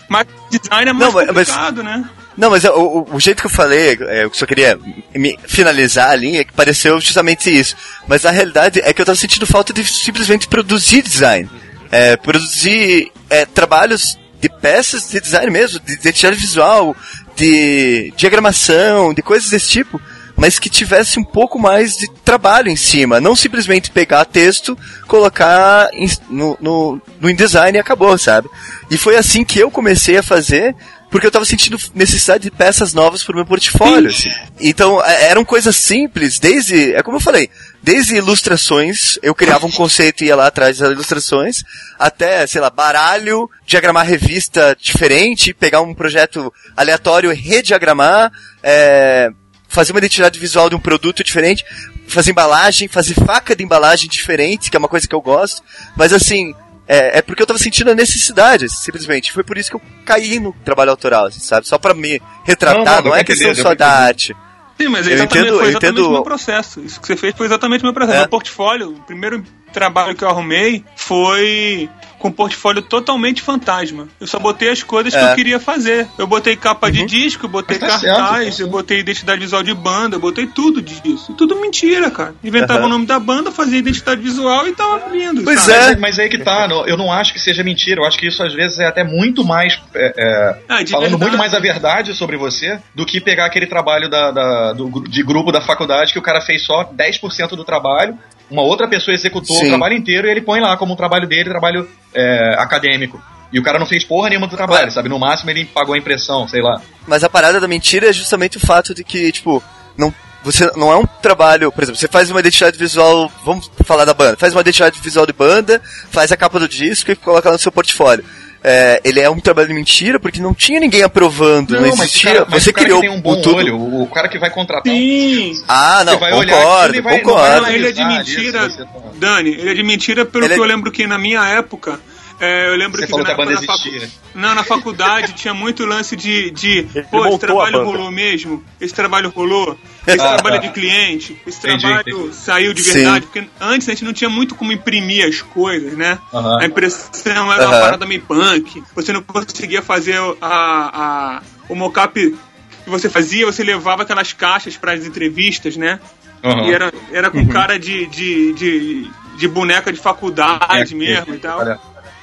Mas design é mais Não, mas- mas- complicado, né? Não, mas o, o- jeito que eu falei, é, eu só queria me finalizar ali, é que pareceu justamente isso. Mas a realidade é que eu tava sentindo falta de simplesmente produzir design. É, produzir é, trabalhos de peças de design mesmo, de identidade visual, de diagramação, de coisas desse tipo, mas que tivesse um pouco mais de trabalho em cima, não simplesmente pegar texto, colocar no, no, no InDesign e acabou, sabe? E foi assim que eu comecei a fazer, porque eu tava sentindo necessidade de peças novas pro meu portfólio, assim. Então, é- eram coisas simples, desde, é como eu falei, desde ilustrações, eu criava um conceito e ia lá atrás das ilustrações, até, sei lá, baralho, diagramar revista diferente, pegar um projeto aleatório e rediagramar, é, fazer uma identidade visual de um produto diferente, fazer embalagem, fazer faca de embalagem diferente, que é uma coisa que eu gosto, mas assim, é, é porque eu tava sentindo a necessidade, simplesmente. Foi por isso que eu caí no trabalho autoral, assim, sabe? Só pra me retratar, Não, não, não, é pra questão entender, só da arte. Sim, mas Eu exatamente, entendo- foi exatamente entendo- o meu processo. Isso que você fez foi exatamente o meu processo. É. Meu portfólio, o primeiro trabalho que eu arrumei foi com um portfólio totalmente fantasma. Eu só botei as coisas que É. eu queria fazer. Eu botei capa de disco, eu botei tá cartaz, certo, tá eu botei identidade visual de banda, eu botei tudo disso. Tudo mentira, cara. Inventava Aham. o nome da banda, fazia identidade visual e tava lindo. Pois sabe? é. Mas, mas aí que tá, eu não acho que seja mentira, eu acho que isso às vezes é até muito mais. é, é, Ah, falando verdade. muito mais a verdade sobre você do que pegar aquele trabalho da, da- do de grupo da faculdade que o cara fez só 10% do trabalho, uma outra pessoa executou Sim. o trabalho inteiro e ele põe lá como um trabalho dele, trabalho é, acadêmico. E o cara não fez porra nenhuma do trabalho, sabe? No máximo ele pagou a impressão, sei lá. Mas a parada da mentira é justamente o fato de que, tipo, não, você não é um trabalho, por exemplo, você faz uma identidade visual, vamos falar da banda, faz uma identidade visual de banda, faz a capa do disco e coloca lá no seu portfólio. É, ele é um trabalho de mentira porque não tinha ninguém aprovando, não, mas, existia. cara, mas você o cara criou que tem um bom o olho, o, cara que vai contratar um Sim. Ah, não, Você vai olhar concordo, aquilo e vai- não concordo. vai Não, ele é de analisar mentira, isso, Dani, ele é de mentira pelo Ele é- que eu lembro que na minha época, é, eu lembro Você que falou na, que a banda na facu- existia. Não, na faculdade tinha muito lance de, de pô, esse trabalho rolou mesmo, esse trabalho rolou, esse Ah, trabalho é tá. de cliente, esse Entendi, trabalho entendi. saiu de Sim. verdade, porque antes a gente não tinha muito como imprimir as coisas, né? A impressão era uma parada meio punk, você não conseguia fazer a, a, o mocap que você fazia, você levava aquelas caixas para as entrevistas, né? Aham. E era, era com cara de, de, de, de boneca de faculdade É, mesmo e tal. Olha,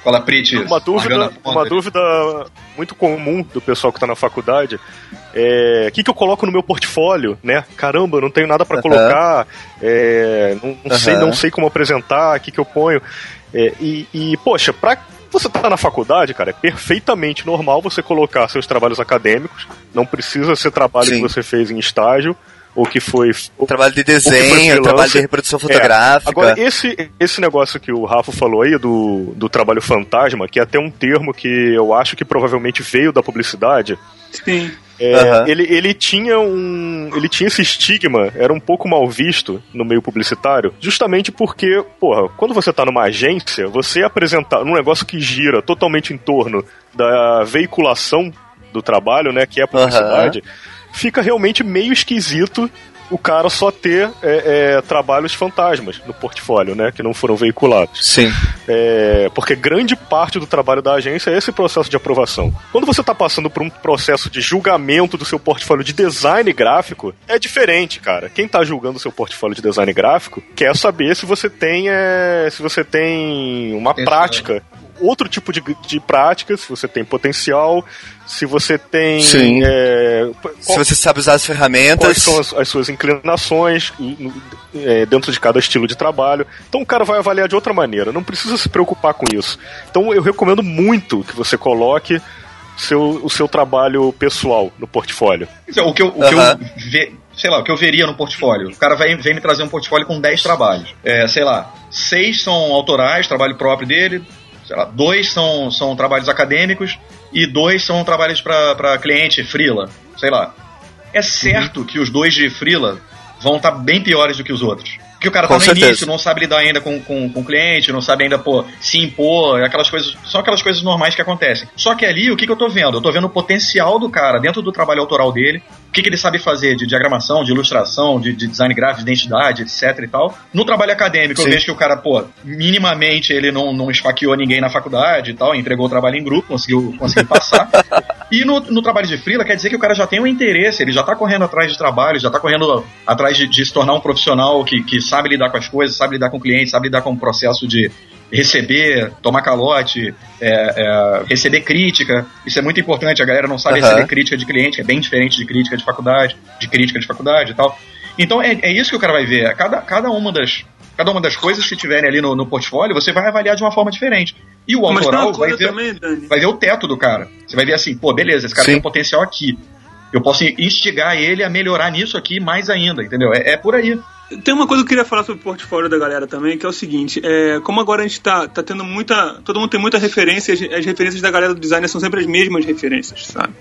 fala. Uma dúvida, uma dúvida muito comum do pessoal que está na faculdade é o que, que eu coloco no meu portfólio, né? Caramba, não tenho nada para Aham. colocar, é, não, não sei, Aham. não sei como apresentar, o que, que eu ponho. É, e, e, poxa, pra você tá na faculdade, cara, é perfeitamente normal você colocar seus trabalhos acadêmicos, não precisa ser trabalho Sim. que você fez em estágio ou que foi Trabalho de O que foi desenho, trabalho de reprodução É, fotográfica. Agora, esse, esse negócio que o Rafa falou aí do, do trabalho fantasma, que é até um termo que eu acho que provavelmente veio da publicidade, Sim. É, Aham. ele, ele tinha um. Ele tinha esse estigma, era um pouco mal visto no meio publicitário, justamente porque, porra, quando você tá numa agência, você apresentar num negócio que gira totalmente em torno da veiculação do trabalho, né? Que é a publicidade, fica realmente meio esquisito o cara só ter é, é, trabalhos fantasmas no portfólio, né? Que não foram veiculados. Sim. É, porque grande parte do trabalho da agência é esse processo de aprovação. Quando você está passando por um processo de julgamento do seu portfólio de design gráfico, é diferente, cara. Quem está julgando o seu portfólio de design gráfico quer saber se você tem, é, se você tem uma Potencial. prática, outro tipo de, de prática, se você tem potencial, se você tem. Sim. é, Se você sabe usar as quais ferramentas. são as, as suas inclinações é, dentro de cada estilo de trabalho. Então o cara vai avaliar de outra maneira, não precisa se preocupar com isso. Então eu recomendo muito que você coloque seu, o seu trabalho pessoal no portfólio. Dizer, O que eu, o que Aham. eu ve- sei lá, o que eu veria no portfólio. O cara vem, vem me trazer um portfólio com 10 trabalhos. É, sei lá, seis são autorais, trabalho próprio dele. Sei lá, dois são, são trabalhos acadêmicos e dois são trabalhos para cliente, freela. Sei lá. É certo que os dois de freela vão estar bem piores do que os outros. Porque o cara Com tá no certeza. início, não sabe lidar ainda com, com, com o cliente, não sabe ainda, pô, se impor, aquelas coisas. São aquelas coisas normais que acontecem. Só que ali, o que, que eu tô vendo? Eu tô vendo o potencial do cara dentro do trabalho autoral dele, que, que ele sabe fazer de diagramação, de ilustração, de, de design gráfico, de identidade, etc e tal. No trabalho acadêmico, Sim. eu vejo que o cara, pô, minimamente ele não, não esfaqueou ninguém na faculdade e tal, entregou o trabalho em grupo, conseguiu, conseguiu passar. E no, no trabalho de freela, quer dizer que o cara já tem um interesse, ele já tá correndo atrás de trabalho, já tá correndo atrás de, de se tornar um profissional que, que sabe lidar com as coisas, sabe lidar com o cliente, sabe lidar com o processo de receber, tomar calote, é, é, receber crítica. Isso é muito importante, a galera não sabe Aham. receber crítica de cliente, que é bem diferente de crítica de faculdade, de crítica de faculdade e tal. Então é, é isso que o cara vai ver. Cada, cada uma das. Cada uma das coisas que tiverem ali no, no portfólio, você vai avaliar de uma forma diferente. E o autoral vai ver, também, vai ver o teto do cara. Você vai ver assim, pô, beleza, esse cara Sim. tem um potencial aqui. Eu posso instigar ele a melhorar nisso aqui mais ainda, entendeu? É, é por aí. Tem uma coisa que eu queria falar sobre o portfólio da galera também, que é o seguinte, é, como agora a gente tá, tá tendo muita. Todo mundo tem muita referência, as, as referências da galera do design são sempre as mesmas referências, sabe?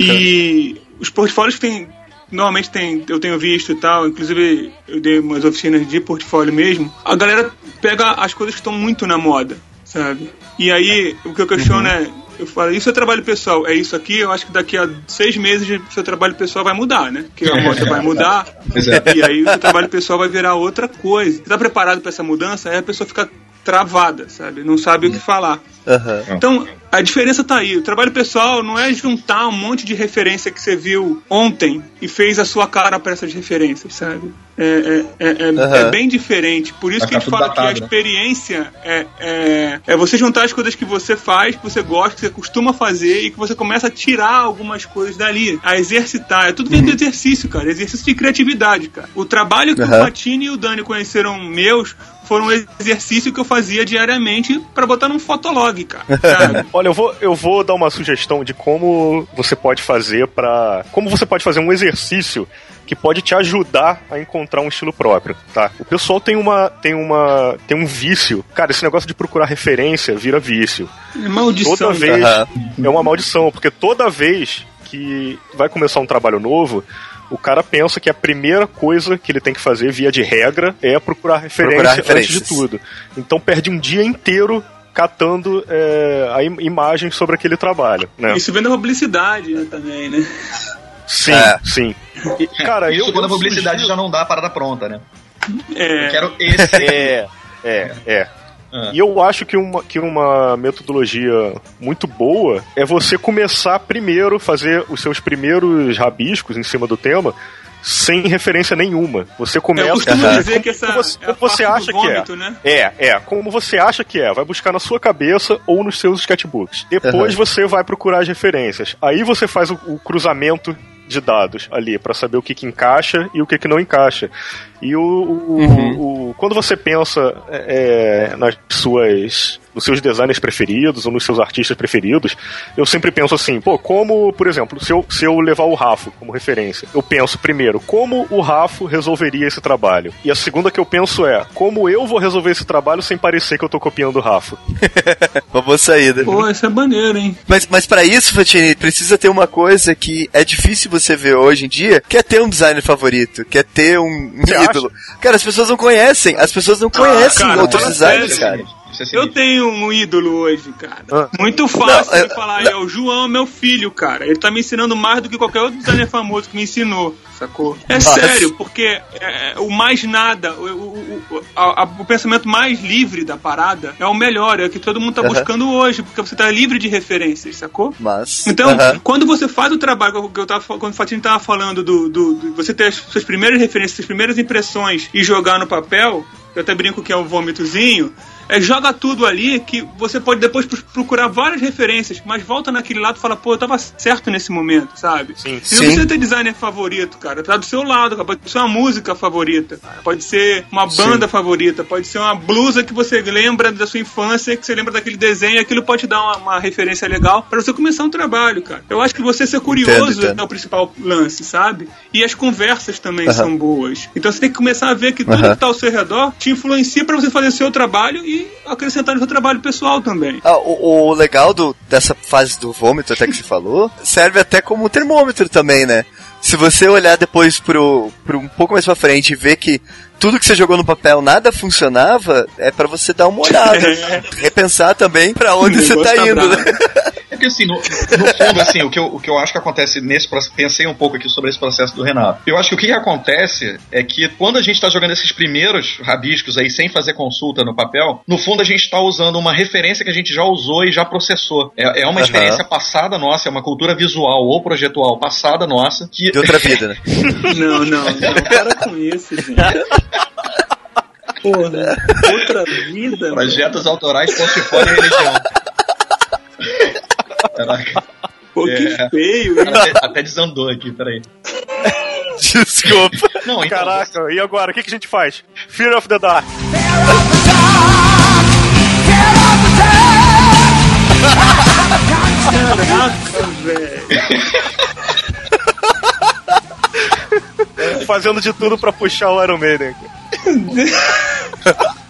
E os portfólios tem. Normalmente tem, eu tenho visto e tal, inclusive eu dei umas oficinas de portfólio mesmo. A galera pega as coisas que estão muito na moda, sabe? E aí o que eu questiono é, eu falo, e o seu trabalho pessoal? É isso aqui? Eu acho que daqui a seis meses o seu trabalho pessoal vai mudar, né? Porque a moda vai mudar. E aí o seu trabalho pessoal vai virar outra coisa. Você tá preparado para essa mudança? Aí a pessoa fica travada, sabe? Não sabe o que falar. Aham. Então, a diferença tá aí. O trabalho pessoal não é juntar um monte de referência que você viu ontem e fez a sua cara para essas referências, sabe? É, é, é, é- Aham. é bem diferente. Por isso Vai que a gente fala que a né? experiência é, é, é você juntar as coisas que você faz, que você gosta, que você costuma fazer e que você começa a tirar algumas coisas dali, a exercitar. É tudo do Uhum. exercício, cara. Exercício de criatividade, cara. O trabalho que o Patini e o Dani conheceram meus foram um exercício que eu fazia diariamente pra botar num fotolog, cara. Sabe? Olha, eu vou, eu vou dar uma sugestão de como você pode fazer para, como você pode fazer um exercício que pode te ajudar a encontrar um estilo próprio, tá? O pessoal tem uma tem uma tem um vício. Cara, esse negócio de procurar referência vira vício. É maldição. Toda vez Aham. é uma maldição, porque toda vez que vai começar um trabalho novo, o cara pensa que a primeira coisa que ele tem que fazer, via de regra, é procurar referência Procurar antes de tudo. Então perde um dia inteiro catando é, a im imagem sobre aquele trabalho, né? Isso vem da publicidade né, também, né? Sim, É. sim. E, cara, Isso eu, quando a publicidade sugiro- já não dá a parada pronta, né? É, Eu quero esse. É, é, é. Ah. E eu acho que uma, que uma metodologia muito boa é você começar primeiro, fazer os seus primeiros rabiscos em cima do tema sem referência nenhuma. Você começa. eu costumo dizer que essa Como você, é a como você parte acha do que é. vômito, né? É, é. Como você acha que é. Vai buscar na sua cabeça ou nos seus sketchbooks. Depois você vai procurar as referências. Aí você faz o, o cruzamento de dados ali para saber o que, que encaixa e o que, que não encaixa. E o, o, uhum. o quando você pensa é, é, nas suas nos seus designers preferidos ou nos seus artistas preferidos, eu sempre penso assim, pô, como, por exemplo, se eu, se eu levar o Rafo como referência, eu penso primeiro, como o Rafo resolveria esse trabalho? E a segunda que eu penso é, como eu vou resolver esse trabalho sem parecer que eu tô copiando o Rafo? Uma boa saída. Pô, isso é maneiro, hein? Mas, mas para isso, Fatini, precisa ter uma coisa que é difícil você ver hoje em dia, que é ter um designer favorito, que é ter um, um Acha? Cara, as pessoas não conhecem, as pessoas não conhecem ah, cara, outros designers, sério. cara. Eu tenho um ídolo hoje, cara. Ah. Muito fácil não, de é, falar. Não. É o João, meu filho, cara. Ele tá me ensinando mais do que qualquer outro designer famoso que me ensinou, sacou? É Nossa. sério, porque é, o mais nada, o, o, o, a, o, pensamento mais livre da parada é o melhor, é o que todo mundo tá uh -huh. buscando hoje, porque você tá livre de referências, sacou? Mas. Então, uh -huh. quando você faz o trabalho, que eu tava, quando o Fatini tava falando do, do, do você ter as suas primeiras referências, suas primeiras impressões e jogar no papel, eu até brinco que é um vômitozinho, é, joga tudo ali que você pode depois procurar várias referências, mas volta naquele lado e fala, pô, eu tava certo nesse momento, sabe? Sim. Se Sim. você tem designer favorito, cara, tá do seu lado, cara, pode ser uma música favorita, pode ser uma banda Sim. favorita, pode ser uma blusa que você lembra da sua infância, que você lembra daquele desenho, aquilo pode te dar uma, uma referência legal para você começar um trabalho, cara. Eu acho que você ser curioso entendo, entendo. é o principal lance, sabe? E as conversas também uh -huh. são boas. Então você tem que começar a ver que tudo uh -huh. que tá ao seu redor te influencia para você fazer seu trabalho e e acrescentar no seu trabalho pessoal também. Ah, o, o, legal do, dessa fase do vômito, até que você falou, serve até como termômetro também, né? Se você olhar depois pro, pro um pouco mais pra frente e ver que tudo que você jogou no papel nada funcionava, é para você dar uma olhada, repensar também para onde você tá indo, né? Porque assim, no, no fundo, assim, o que, eu, o que eu acho que acontece nesse processo, pensei um pouco aqui sobre esse processo do Renato. Eu acho que o que, que acontece é que quando a gente está jogando esses primeiros rabiscos aí sem fazer consulta no papel, no fundo a gente está usando uma referência que a gente já usou e já processou. É, é uma uhum. experiência passada nossa, é uma cultura visual ou projetual passada nossa que. De outra vida, né? não, não, não, para com isso, gente. Porra, outra vida. Projetos mano. autorais, portfólio e religião. Caraca. Pô, que é, feio, hein? Até, até desandou aqui, peraí. Desculpa. Não, então, Caraca, e agora? O que, que a gente faz? Fear of the Dark. Caraca, velho. Fazendo de tudo pra puxar o Iron Maiden.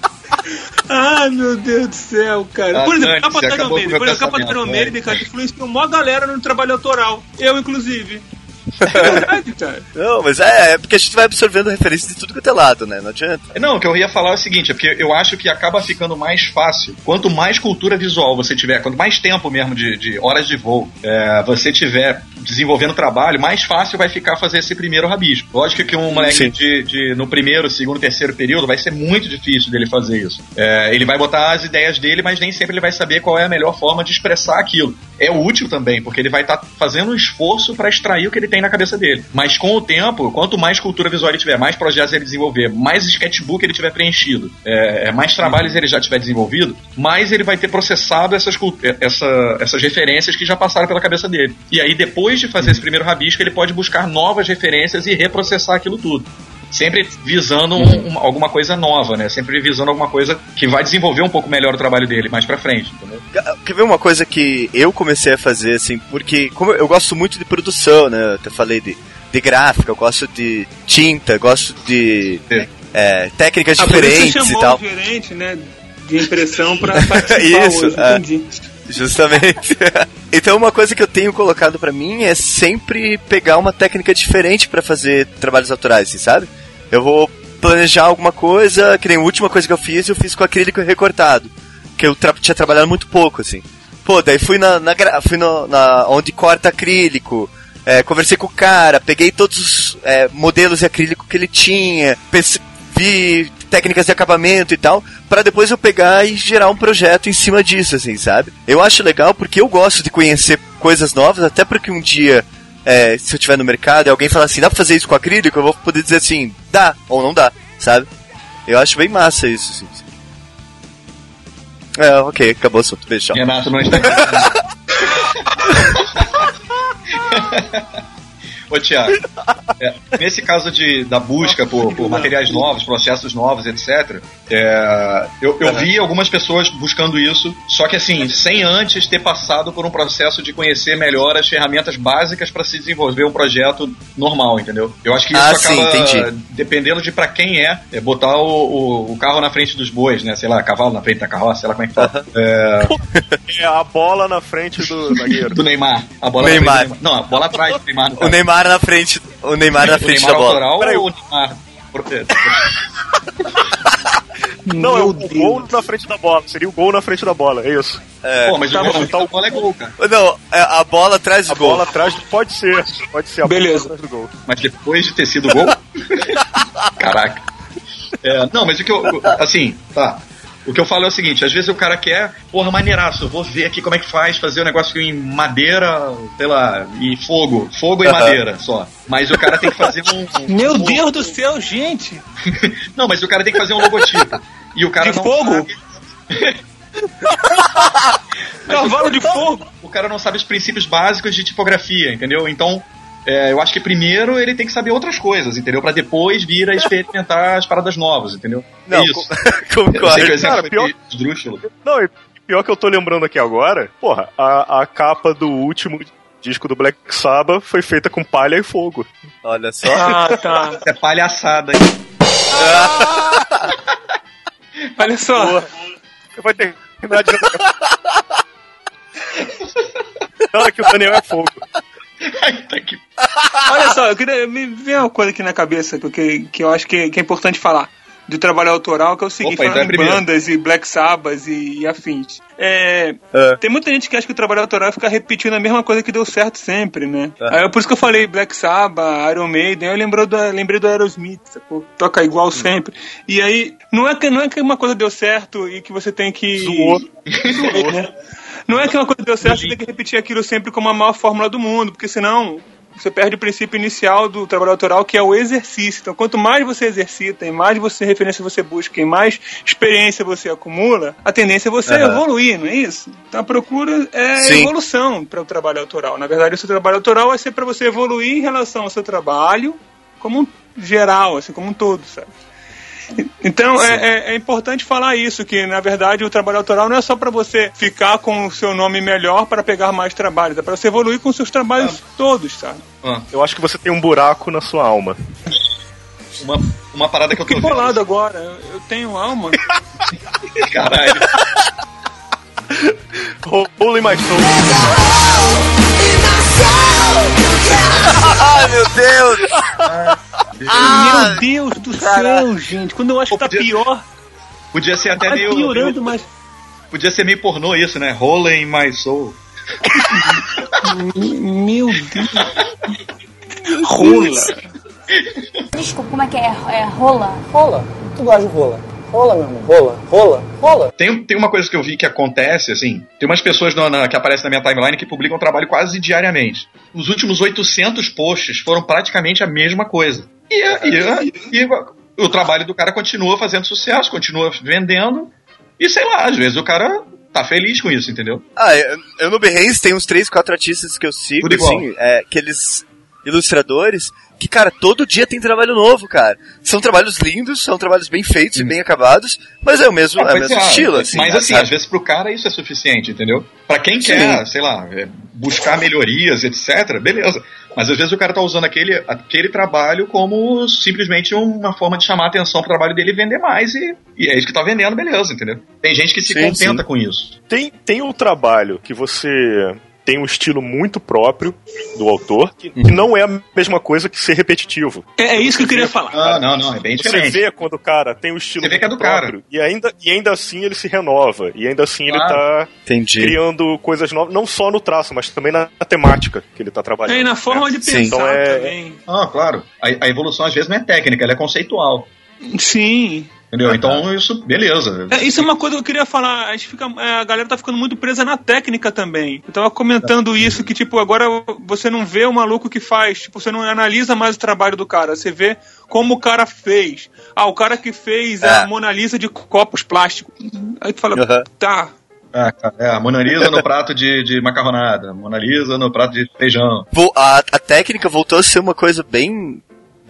Ai, meu Deus do céu, cara. Ah, por exemplo, capa Maiden. Por exemplo, capa Maiden, cara, influenciou uma galera no trabalho autoral. Eu, inclusive. É verdade, cara. Não, mas é, é porque a gente vai absorvendo referências de tudo que é lado, né? Não adianta. Não, o que eu ia falar é o seguinte, é porque eu acho que acaba ficando mais fácil. Quanto mais cultura visual você tiver, quanto mais tempo mesmo de, de horas de voo é, você tiver desenvolvendo trabalho, mais fácil vai ficar fazer esse primeiro rabisco. Lógico que um moleque de, de, no primeiro, segundo, terceiro período vai ser muito difícil dele fazer isso. É, ele vai botar as ideias dele, mas nem sempre ele vai saber qual é a melhor forma de expressar aquilo. É útil também, porque ele vai estar tá fazendo um esforço para extrair o que ele tem na cabeça dele. Mas com o tempo, quanto mais cultura visual ele tiver, mais projetos ele desenvolver, mais sketchbook ele tiver preenchido, é, é mais trabalhos ele já tiver desenvolvido, mais ele vai ter processado essas, essa, essas referências que já passaram pela cabeça dele. E aí, depois de fazer esse primeiro rabisco, ele pode buscar novas referências e reprocessar aquilo tudo sempre visando um, um, alguma coisa nova, né? Sempre visando alguma coisa que vai desenvolver um pouco melhor o trabalho dele mais pra frente, entendeu? Quer ver uma coisa que eu comecei a fazer, assim, porque como eu gosto muito de produção, né? Eu até falei de, de gráfica, eu gosto de tinta, gosto de é, técnicas ah, diferentes e tal. gerente, né? De impressão pra participar Isso, hoje, é. entendi. Justamente. então uma coisa que eu tenho colocado para mim é sempre pegar uma técnica diferente para fazer trabalhos autorais, assim, sabe? Eu vou planejar alguma coisa, que nem a última coisa que eu fiz, eu fiz com acrílico recortado. Que eu tra tinha trabalhado muito pouco, assim. Pô, daí fui na, na fui no, na onde corta acrílico, é, conversei com o cara, peguei todos os é, modelos de acrílico que ele tinha, vi técnicas de acabamento e tal, para depois eu pegar e gerar um projeto em cima disso, assim, sabe? Eu acho legal porque eu gosto de conhecer coisas novas, até porque um dia é, se eu estiver no mercado e alguém falar assim, dá pra fazer isso com acrílico, eu vou poder dizer assim, dá ou não dá, sabe? Eu acho bem massa isso, assim. É, ok, acabou o assunto, beijo, tchau. Renato não está Ô, Thiago, é, nesse caso de, da busca por, por materiais novos, processos novos, etc., é, eu, eu vi algumas pessoas buscando isso, só que assim, sem antes ter passado por um processo de conhecer melhor as ferramentas básicas para se desenvolver um projeto normal, entendeu? Eu acho que isso Ah, acaba, sim, entendi. dependendo de pra quem é, é botar o, o, o carro na frente dos bois, né? Sei lá, cavalo na frente da carroça, sei lá como é que fala. É, É a bola na frente do zagueiro. do Neymar. A bola Neymar. na frente do Neymar. Não, a bola atrás do Neymar. no O. Neymar na frente, o Neymar na O frente Neymar da bola. autoral Peraí, ou o Neymar? Não, é o Deus. gol na frente da bola. Seria o gol na frente da bola, é isso. É. Pô, mas o Tá gol bom, na tá o- bola é gol, cara. Não, é a bola atrás do A gol. bola atrás pode ser. Pode ser a Beleza. bola atrás do gol. Mas depois de ter sido gol? Caraca. É, não, mas o que eu. Assim, tá. O que eu falo é o seguinte, às vezes o cara quer, porra, maneiraço, eu vou ver aqui como é que faz, fazer o negócio em madeira, sei lá, e fogo. Fogo e madeira só. Mas o cara tem que fazer um. um- Meu um- Deus do céu, gente! Não, mas o cara tem que fazer um logotipo. E o cara De não fogo? sabe. Cavalo de fogo! o cara não sabe os princípios básicos de tipografia, entendeu? Então, é, eu acho que primeiro ele tem que saber outras coisas, entendeu? Pra depois vir a experimentar as paradas novas, entendeu? Não, é isso. co- Eu sei que o concordo. exemplo Cara, pior- esdrúxulo. Não, e pior que eu tô lembrando aqui agora, porra, a, a capa do último disco do Black Sabbath foi feita com palha e fogo. Olha só. Ah, tá. Isso é palhaçada, hein? Olha só. Porra, terminar de. Não, é que o Daniel é fogo. Ai, tá que- Olha só, eu queria, me veio uma coisa aqui na cabeça porque, que eu acho que, que é importante falar do trabalho autoral, que é o seguinte, Opa, então é primeiro. bandas e Black Sabbath e, e afins. É, É. Tem muita gente que acha que o trabalho autoral é ficar repetindo a mesma coisa que deu certo sempre, né? É. Aí, por isso que eu falei Black Sabbath, Iron Maiden, eu lembrou do, lembrei do Aerosmith, sacou? toca Hum. igual sempre. E aí, não é, que, não é que uma coisa deu certo e que você tem que... Zoou. Zoou, né? Não é que uma coisa deu certo, você tem que repetir aquilo sempre como a maior fórmula do mundo, porque senão você perde o princípio inicial do trabalho autoral, que é o exercício. Então, quanto mais você exercita, e mais você referência você busca, e mais experiência você acumula, a tendência é você Aham. evoluir, não é isso? Então, a procura é Sim. evolução para o trabalho autoral. Na verdade, o seu trabalho autoral vai ser para você evoluir em relação ao seu trabalho como um geral, assim, como um todo, sabe? Então é, é- é importante falar isso, que na verdade o trabalho autoral não é só para você ficar com o seu nome melhor para pegar mais trabalhos, é para você evoluir com os seus trabalhos todos, sabe? Ah, Eu acho que você tem um buraco na sua alma. uma, uma parada que eu tô Que vendo. bolado agora, eu eu tenho alma. Caralho. Holy My Soul. Ai, meu Deus! Meu Deus do céu, gente, quando eu acho que tá Podia- pior, Podia ser até tá meio. piorando, mas. Podia ser meio pornô isso, né? Rola in my soul. Meu Deus. Rola. Desculpa, como é que é? É rola? Rola. Tu gosta de rola? Rola, meu irmão. Rola. Rola. Rola. Tem, tem uma coisa que eu vi que acontece, assim, tem umas pessoas na- na- que aparecem na minha timeline que publicam trabalho quase diariamente. Os últimos 800 posts foram praticamente a mesma coisa. E, e- e o trabalho do cara continua fazendo sucesso, continua vendendo, e sei lá, às vezes o cara tá feliz com isso, entendeu? Ah, eu, eu no Behance tem uns 3, 4 artistas que eu sigo, assim, é, aqueles ilustradores que, cara, todo dia tem trabalho novo, cara. São trabalhos lindos, são trabalhos bem feitos e bem acabados, mas é o mesmo, é o Pois mesmo é, estilo, assim. Mas né, assim, sabe? às vezes pro cara isso é suficiente, entendeu? Pra quem quer, sei lá, é, buscar melhorias, etc., beleza. Mas às vezes o cara tá usando aquele, aquele trabalho como simplesmente uma forma de chamar a atenção pro trabalho dele e vender mais, e, e é isso que tá vendendo, beleza, entendeu? Tem gente que se Sim, contenta sim. com isso. Tem, tem o trabalho que você tem um estilo muito próprio do autor, que, que não é a mesma coisa que ser repetitivo. É, é isso que eu queria falar. Ah, não, não, é bem Você diferente. vê quando o cara tem um estilo Você vê que é muito do cara. próprio, E ainda, e ainda assim ele se renova. E ainda assim ele Claro. tá Entendi. criando coisas novas, não só no traço, mas também na, na temática que ele tá trabalhando. É, e na forma de Sim. pensar Então é- também. Ah, claro. A, a evolução às vezes não é técnica, ela é conceitual. Sim. Entendeu? Então isso, beleza. É, isso é uma coisa que eu queria falar. A, gente fica, é, a galera tá ficando muito presa na técnica também. Eu tava comentando isso, que tipo, agora você não vê o maluco que faz, tipo, você não analisa mais o trabalho do cara, você vê como o cara fez. Ah, o cara que fez É. a Mona Lisa de copos plásticos. Aí tu fala, Aham. tá. É, é, Mona Lisa no prato de, de macarronada, Mona Lisa no prato de feijão. A, a técnica voltou a ser uma coisa bem.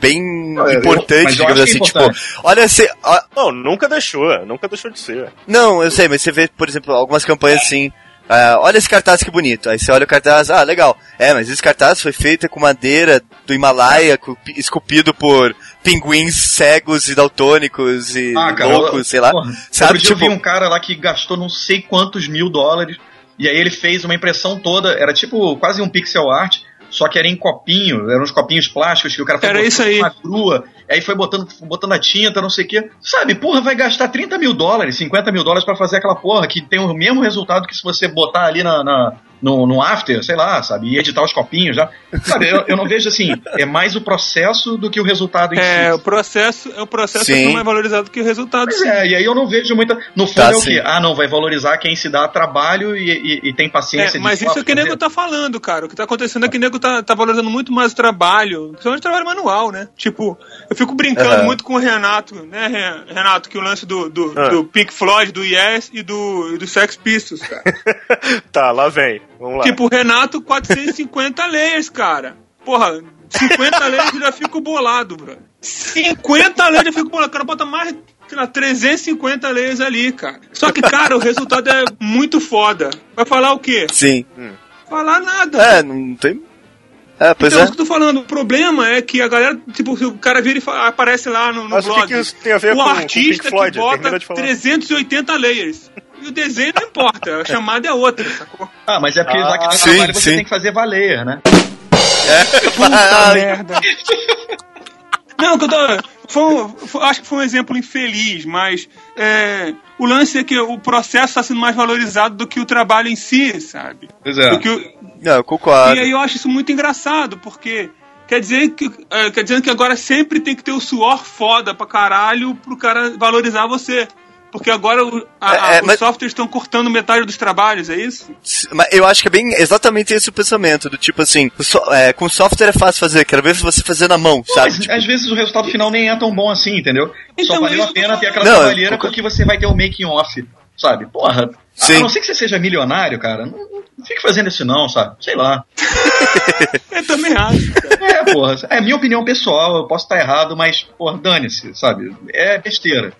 Bem importante, eu digamos que assim. é tipo, importante. olha, você. ó, Não, nunca deixou, nunca deixou de ser. Não, eu sei, mas você vê, por exemplo, algumas campanhas assim. ah, olha esse cartaz que bonito. Aí você olha o cartaz, ah, legal. É, mas esse cartaz foi feito com madeira do Himalaia, esculpido por pinguins cegos e daltônicos e Ah, cara, loucos, eu- sei lá. porra, Sabe, dia eu tipo, vi um cara lá que gastou não sei quantos mil dólares, e aí ele fez uma impressão toda, era tipo quase um pixel art, só que era em copinho, eram uns copinhos plásticos que o cara foi Era isso aí. uma grua, aí foi botando, botando a tinta, não sei o que. Sabe, porra, vai gastar 30 mil dólares, 50 mil dólares pra fazer aquela porra, que tem o mesmo resultado que se você botar ali na, na- no, no after, sei lá, sabe, e editar os copinhos já. Sabe, eu, eu não vejo assim, é mais o processo do que o resultado em É, si. o processo, é o processo Sim. é mais valorizado que o resultado. Pois sim. é, e aí eu não vejo muita. No fundo Tá, é o sim. quê? Ah, não, vai valorizar quem se dá trabalho e, e- e tem paciência É, de mas isso é o que o nego tá falando, cara. O que tá acontecendo é que o nego tá, tá valorizando muito mais o trabalho, principalmente o trabalho manual, né? Tipo, eu fico brincando Aham. muito com o Renato, né, Re- Renato, que o lance do, do, Ah. do Pink Floyd, do Yes e do, e do Sex Pistols, cara. Tá, lá vem. Vamos lá. tipo, o Renato, 450 layers, cara. Porra, 50 layers eu já fico bolado, bro. 50 layers eu já fico bolado. O cara bota mais, sei lá, 350 layers ali, cara. Só que, cara, o resultado é muito foda. Vai falar o quê? Sim. Falar nada. É, não tem. É, pois então, é. isso que eu tô falando. O problema é que a galera, tipo, o cara vira e fa- aparece lá no, no Mas o blog. que que isso tem a ver o com- com artista Pink Floyd? que bota Termina de falar. 380 layers. E o desenho não importa, a chamada é outra, sacou? Ah, mas é porque Ah, já que no sim, trabalho você sim. tem que fazer valer, né? Puta merda. Não, que eu tô. Foi foi- acho que foi um exemplo infeliz, mas é, o lance é que o processo está sendo mais valorizado do que o trabalho em si, sabe? Pois é. Que o- Não, eu concordo. E aí eu acho isso muito engraçado, porque quer dizer que, é, quer dizer que agora sempre tem que ter o suor foda pra caralho pro cara valorizar você. Porque agora o- a- É, é, os mas- softwares estão cortando metade dos trabalhos, é isso? Mas eu acho que é bem exatamente esse o pensamento, do tipo assim, o so- é, com software é fácil fazer, quero ver você fazer na mão, sabe? mas Tipo, às vezes o resultado final nem é tão bom assim, entendeu? Então, Só valeu a pena ter aquela trabalheira porque você vai ter o making off, sabe? Porra, a- Sim. a não ser que você seja milionário, cara, não, não fique fazendo isso não, sabe? Sei lá. Eu também acho. cara. É, porra, é minha opinião pessoal, eu posso estar errado, mas, porra, dane-se, sabe? É besteira.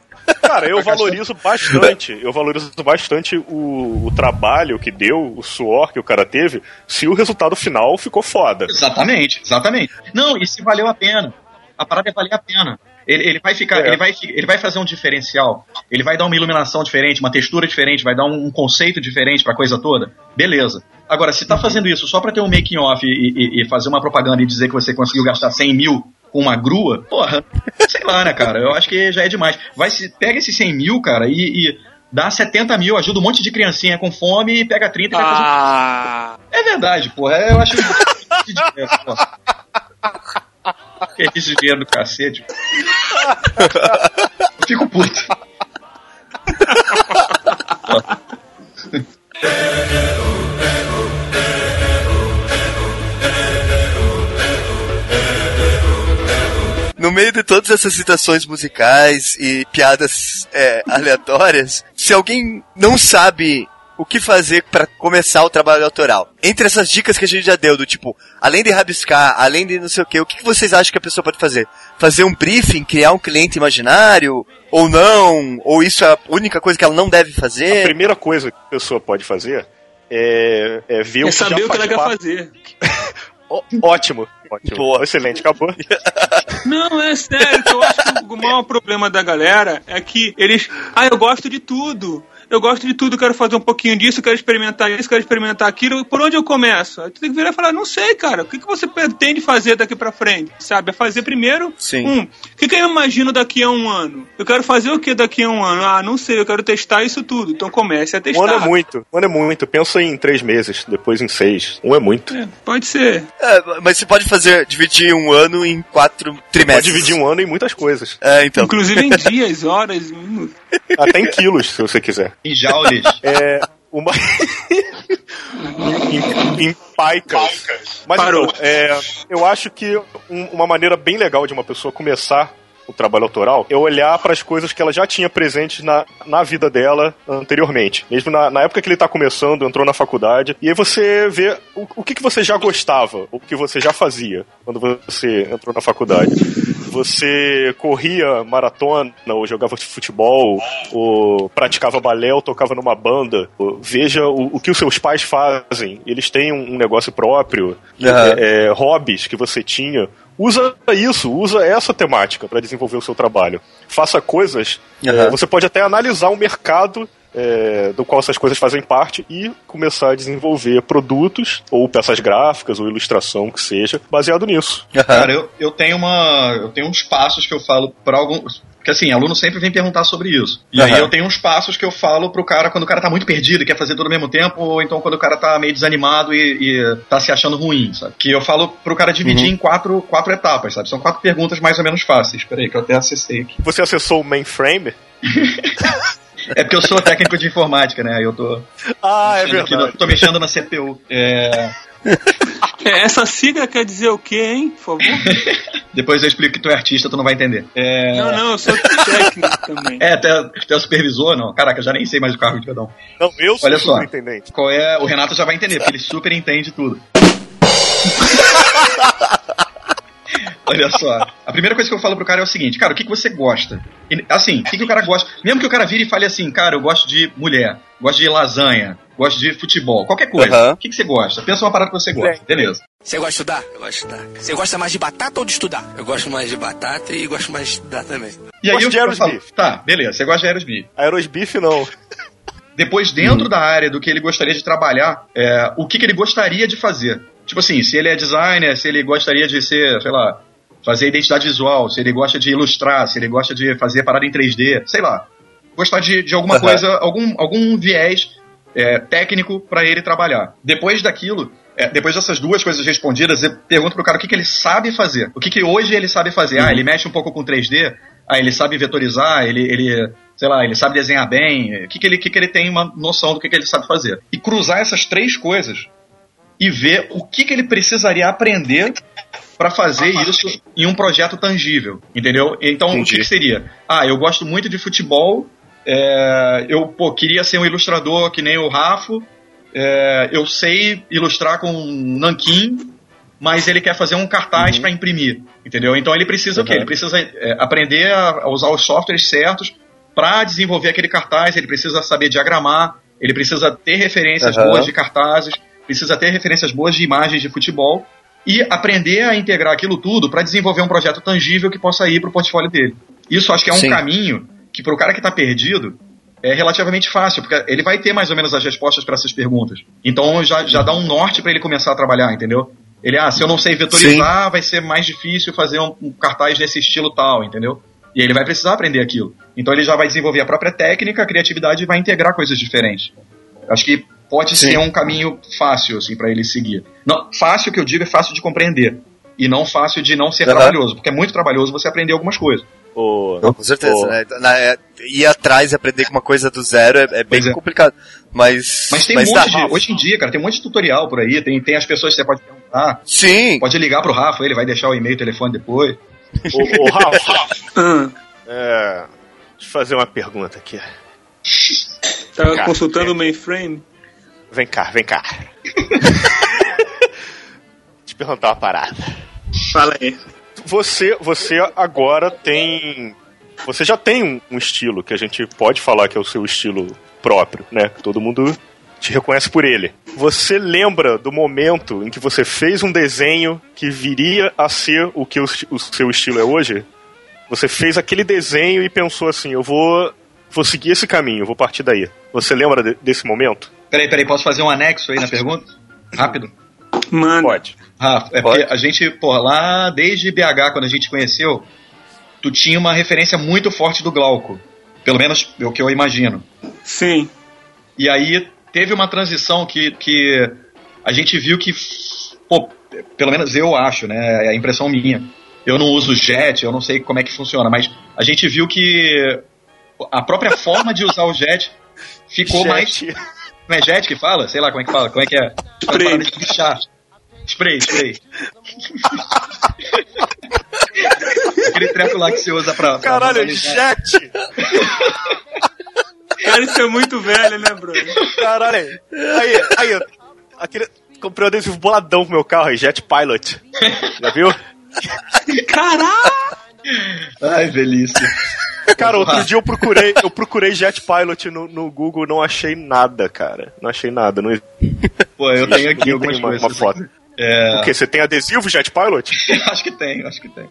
Cara, eu valorizo bastante, eu valorizo bastante o, o trabalho que deu, o suor que o cara teve, se o resultado final ficou foda. Exatamente, exatamente. Não, e se valeu a pena. A parada é valer a pena. Ele, ele vai ficar, É. ele, vai, ele vai fazer um diferencial. Ele vai dar uma iluminação diferente, uma textura diferente, vai dar um, um conceito diferente pra coisa toda. Beleza. Agora, se tá fazendo isso só pra ter um making off e, e- e fazer uma propaganda e dizer que você conseguiu gastar 100 mil com uma grua, porra, sei lá, né, cara? Eu acho que já é demais. Vai se, pega esses 100 mil, cara, e, e dá 70 mil, ajuda um monte de criancinha com fome e pega 30 e vai fazer um Ah, é verdade, porra. Eu acho que de dinheiro, porra. Que isso de dinheiro do cacete. Eu fico puto. no meio de todas essas citações musicais e piadas é, aleatórias, se alguém não sabe o que fazer pra começar o trabalho autoral, entre essas dicas que a gente já deu, do tipo, além de rabiscar, além de não sei o que, o que vocês acham que a pessoa pode fazer? Fazer um briefing, criar um cliente imaginário? Ou não? Ou isso é a única coisa que ela não deve A fazer? primeira coisa que a pessoa pode fazer é, é ver o é que saber já o que faz ela quer fazer. Ó, Ótimo, ótimo. Boa. Excelente, acabou. Não, é sério, que eu acho que o maior problema da galera é que eles. Ah, eu gosto de tudo. Eu gosto de tudo, quero fazer um pouquinho disso, quero experimentar isso, quero experimentar aquilo. Por onde eu começo? Aí tu tem que virar e falar, não sei, cara, o que, que você pretende fazer daqui pra frente? Sabe? É fazer primeiro. Sim. Um, o que, que eu imagino daqui a um ano? Eu quero fazer o que daqui a um ano? Ah, não sei, eu quero testar isso tudo. Então comece a testar. Um ano é muito, um ano é muito. Pensa em três meses, depois em seis. Um é muito. É, pode ser. É, mas você pode fazer, dividir um ano em quatro Pode trimestres. dividir um ano em muitas coisas. É, então. Inclusive em dias, horas, minutos. Até em quilos, se você quiser. Em jaules. É. Uma. em, em paicas. Mas Parou. então, é, eu acho que um- uma maneira bem legal de uma pessoa começar o trabalho autoral é olhar para as coisas que ela já tinha presentes na, na vida dela anteriormente. Mesmo na, na época que ele tá começando, entrou na faculdade. E aí você vê o, o que, que você já gostava, o que você já fazia quando você entrou na faculdade. Você corria maratona, ou jogava futebol, ou praticava balé, ou tocava numa banda. Veja o, o que os seus pais fazem. Eles têm um, um negócio próprio, Uhum. é, é, hobbies que você tinha. Usa isso, usa essa temática para desenvolver o seu trabalho. Faça coisas. Uhum. é, você pode até analisar o mercado é, do qual essas coisas fazem parte e começar a desenvolver produtos, ou peças gráficas, ou ilustração, que seja, baseado nisso. Cara, eu, eu tenho uma. Eu tenho uns passos que eu falo para alguns. Porque assim, aluno sempre vem perguntar sobre isso. E aí Aham. eu tenho uns passos que eu falo pro cara quando o cara tá muito perdido e quer fazer tudo ao mesmo tempo, ou então quando o cara tá meio desanimado e, e tá se achando ruim, sabe? Que eu falo pro cara dividir em quatro, quatro etapas, sabe? São quatro perguntas mais ou menos fáceis. Peraí, que eu até acessei aqui. Você acessou o mainframe? É porque eu sou técnico de informática, né? Aí eu tô. Ah, é mexendo aqui verdade. no- tô mexendo na CPU. É, Essa sigla quer dizer o quê, hein? Por favor. depois eu explico que tu é artista, tu não vai entender. É, Não, não, eu sou técnico também. É, até, até o supervisor, não. Caraca, eu já nem sei mais o cargo de cada um. Não, eu sou Olha só. superintendente. Qual é? O Renato já vai entender, porque ele super entende tudo. Olha só. A primeira coisa que eu falo pro cara é o seguinte, cara, o que, que você gosta? E, assim, o que, que o cara gosta? Mesmo que o cara vire e fale assim, cara, eu gosto de mulher, gosto de lasanha, gosto de futebol, qualquer coisa. O que, que você gosta? Pensa uma parada que você gosta. Beleza. Você gosta de estudar? Eu gosto de estudar. Você gosta mais de batata ou de estudar? Eu gosto mais de batata e gosto mais de estudar também. E aí Gosto eu, de Aerosmith. tá, beleza, você gosta de Aerosmith. Aerosbife não. Depois, dentro da área do que ele gostaria de trabalhar, é, o que, que ele gostaria de fazer. Tipo assim, se ele é designer, se ele gostaria de ser, sei lá, fazer identidade visual, se ele gosta de ilustrar, se ele gosta de fazer parada em 3D, sei lá. Gostar de, de alguma Aham. coisa, algum, algum viés é, técnico para ele trabalhar. Depois daquilo, é, depois dessas duas coisas respondidas, eu pergunto pro cara o que, que ele sabe fazer. O que, que hoje ele sabe fazer. Ah, ele mexe um pouco com 3D, ah, ele sabe vetorizar, ele, ele sei lá, ele sabe desenhar bem, o que, que, ele, que, que ele tem uma noção do que, que ele sabe fazer. E cruzar essas três coisas e ver o que, que ele precisaria aprender para fazer isso em um projeto tangível, entendeu? Então, o que, Entendi. seria? Ah, eu gosto muito de futebol, é, eu pô, queria ser um ilustrador que nem o Rafo, é, eu sei ilustrar com nanquim, mas ele quer fazer um cartaz para imprimir, entendeu? Então ele precisa o quê? Ele precisa é, aprender a, usar os softwares certos para desenvolver aquele cartaz, ele precisa saber diagramar, ele precisa ter referências Aham. boas de cartazes, precisa ter referências boas de imagens de futebol e aprender a integrar aquilo tudo para desenvolver um projeto tangível que possa ir para o portfólio dele. Isso acho que é um Sim. caminho que para o cara que está perdido é relativamente fácil, porque ele vai ter mais ou menos as respostas para essas perguntas. Então já, já dá um norte para ele começar a trabalhar, entendeu? Ele, ah, se eu não sei vetorizar, vai ser mais difícil fazer um, um cartaz nesse estilo tal, entendeu? E ele vai precisar aprender aquilo. Então ele já vai desenvolver a própria técnica, a criatividade e vai integrar coisas diferentes. Acho que pode Sim. ser um caminho fácil, assim, para ele seguir. Não, fácil que eu digo é fácil de compreender. E não fácil de não ser Aham. trabalhoso, porque é muito trabalhoso você aprender algumas coisas. Não, com certeza, ô, né? Na- é, ir atrás e aprender com uma coisa do zero é, é bem é. complicado. Mas. Mas tem mas um dá. monte de. Hoje em dia, cara, tem um monte de tutorial por aí, tem, tem as pessoas que você pode perguntar. Sim! Pode ligar pro Rafa, ele vai deixar o e-mail e o telefone depois. ô, ô, Rafa, é, deixa eu fazer uma pergunta aqui. tá Cara, consultando é. o mainframe? Vem cá, vem cá. Eu perguntar uma parada. Fala aí. Você, você agora tem. Você já tem um, um estilo que a gente pode falar que é o seu estilo próprio, né? Todo mundo te reconhece por ele. Você lembra do momento em que você fez um desenho que viria a ser o que o, o seu estilo é hoje? Você fez aquele desenho e pensou assim: eu vou, vou seguir esse caminho, vou partir daí. Você lembra de- desse momento? Peraí, peraí, posso fazer um anexo aí na pergunta? Rápido. Mano, Pode. Rafa, é Pode. porque a gente, pô, lá desde BH, quando a gente conheceu, tu tinha uma referência muito forte do Glauco. Pelo menos é o que eu imagino. sim. E aí teve uma transição que, que a gente viu que, pô, pelo menos eu acho, né? É a impressão minha. Eu não uso jet, eu não sei como é que funciona, mas a gente viu que a própria forma de usar o jet ficou mais. Jet. Não é jet que fala? Sei lá como é que fala. Como é que é? Spray. De lixar. Spray, spray. aquele treco lá que você usa pra. pra Caralho, visualizar. jet! Cara, isso é muito velho, né, Bruno? Caralho, aí. Aí, aí, aquele. Comprei um adesivo boladão pro meu carro aí, Jet Pilot. Já viu? Caralho! Ai, velhice. Cara, outro dia eu procurei, eu procurei Jet Pilot no, no Google, não achei nada, cara. Não achei nada. Não Pô, eu tenho aqui algumas tem uma, coisas. uma foto. É, O quê? Você tem adesivo Jet Pilot? acho que tem, acho que tem.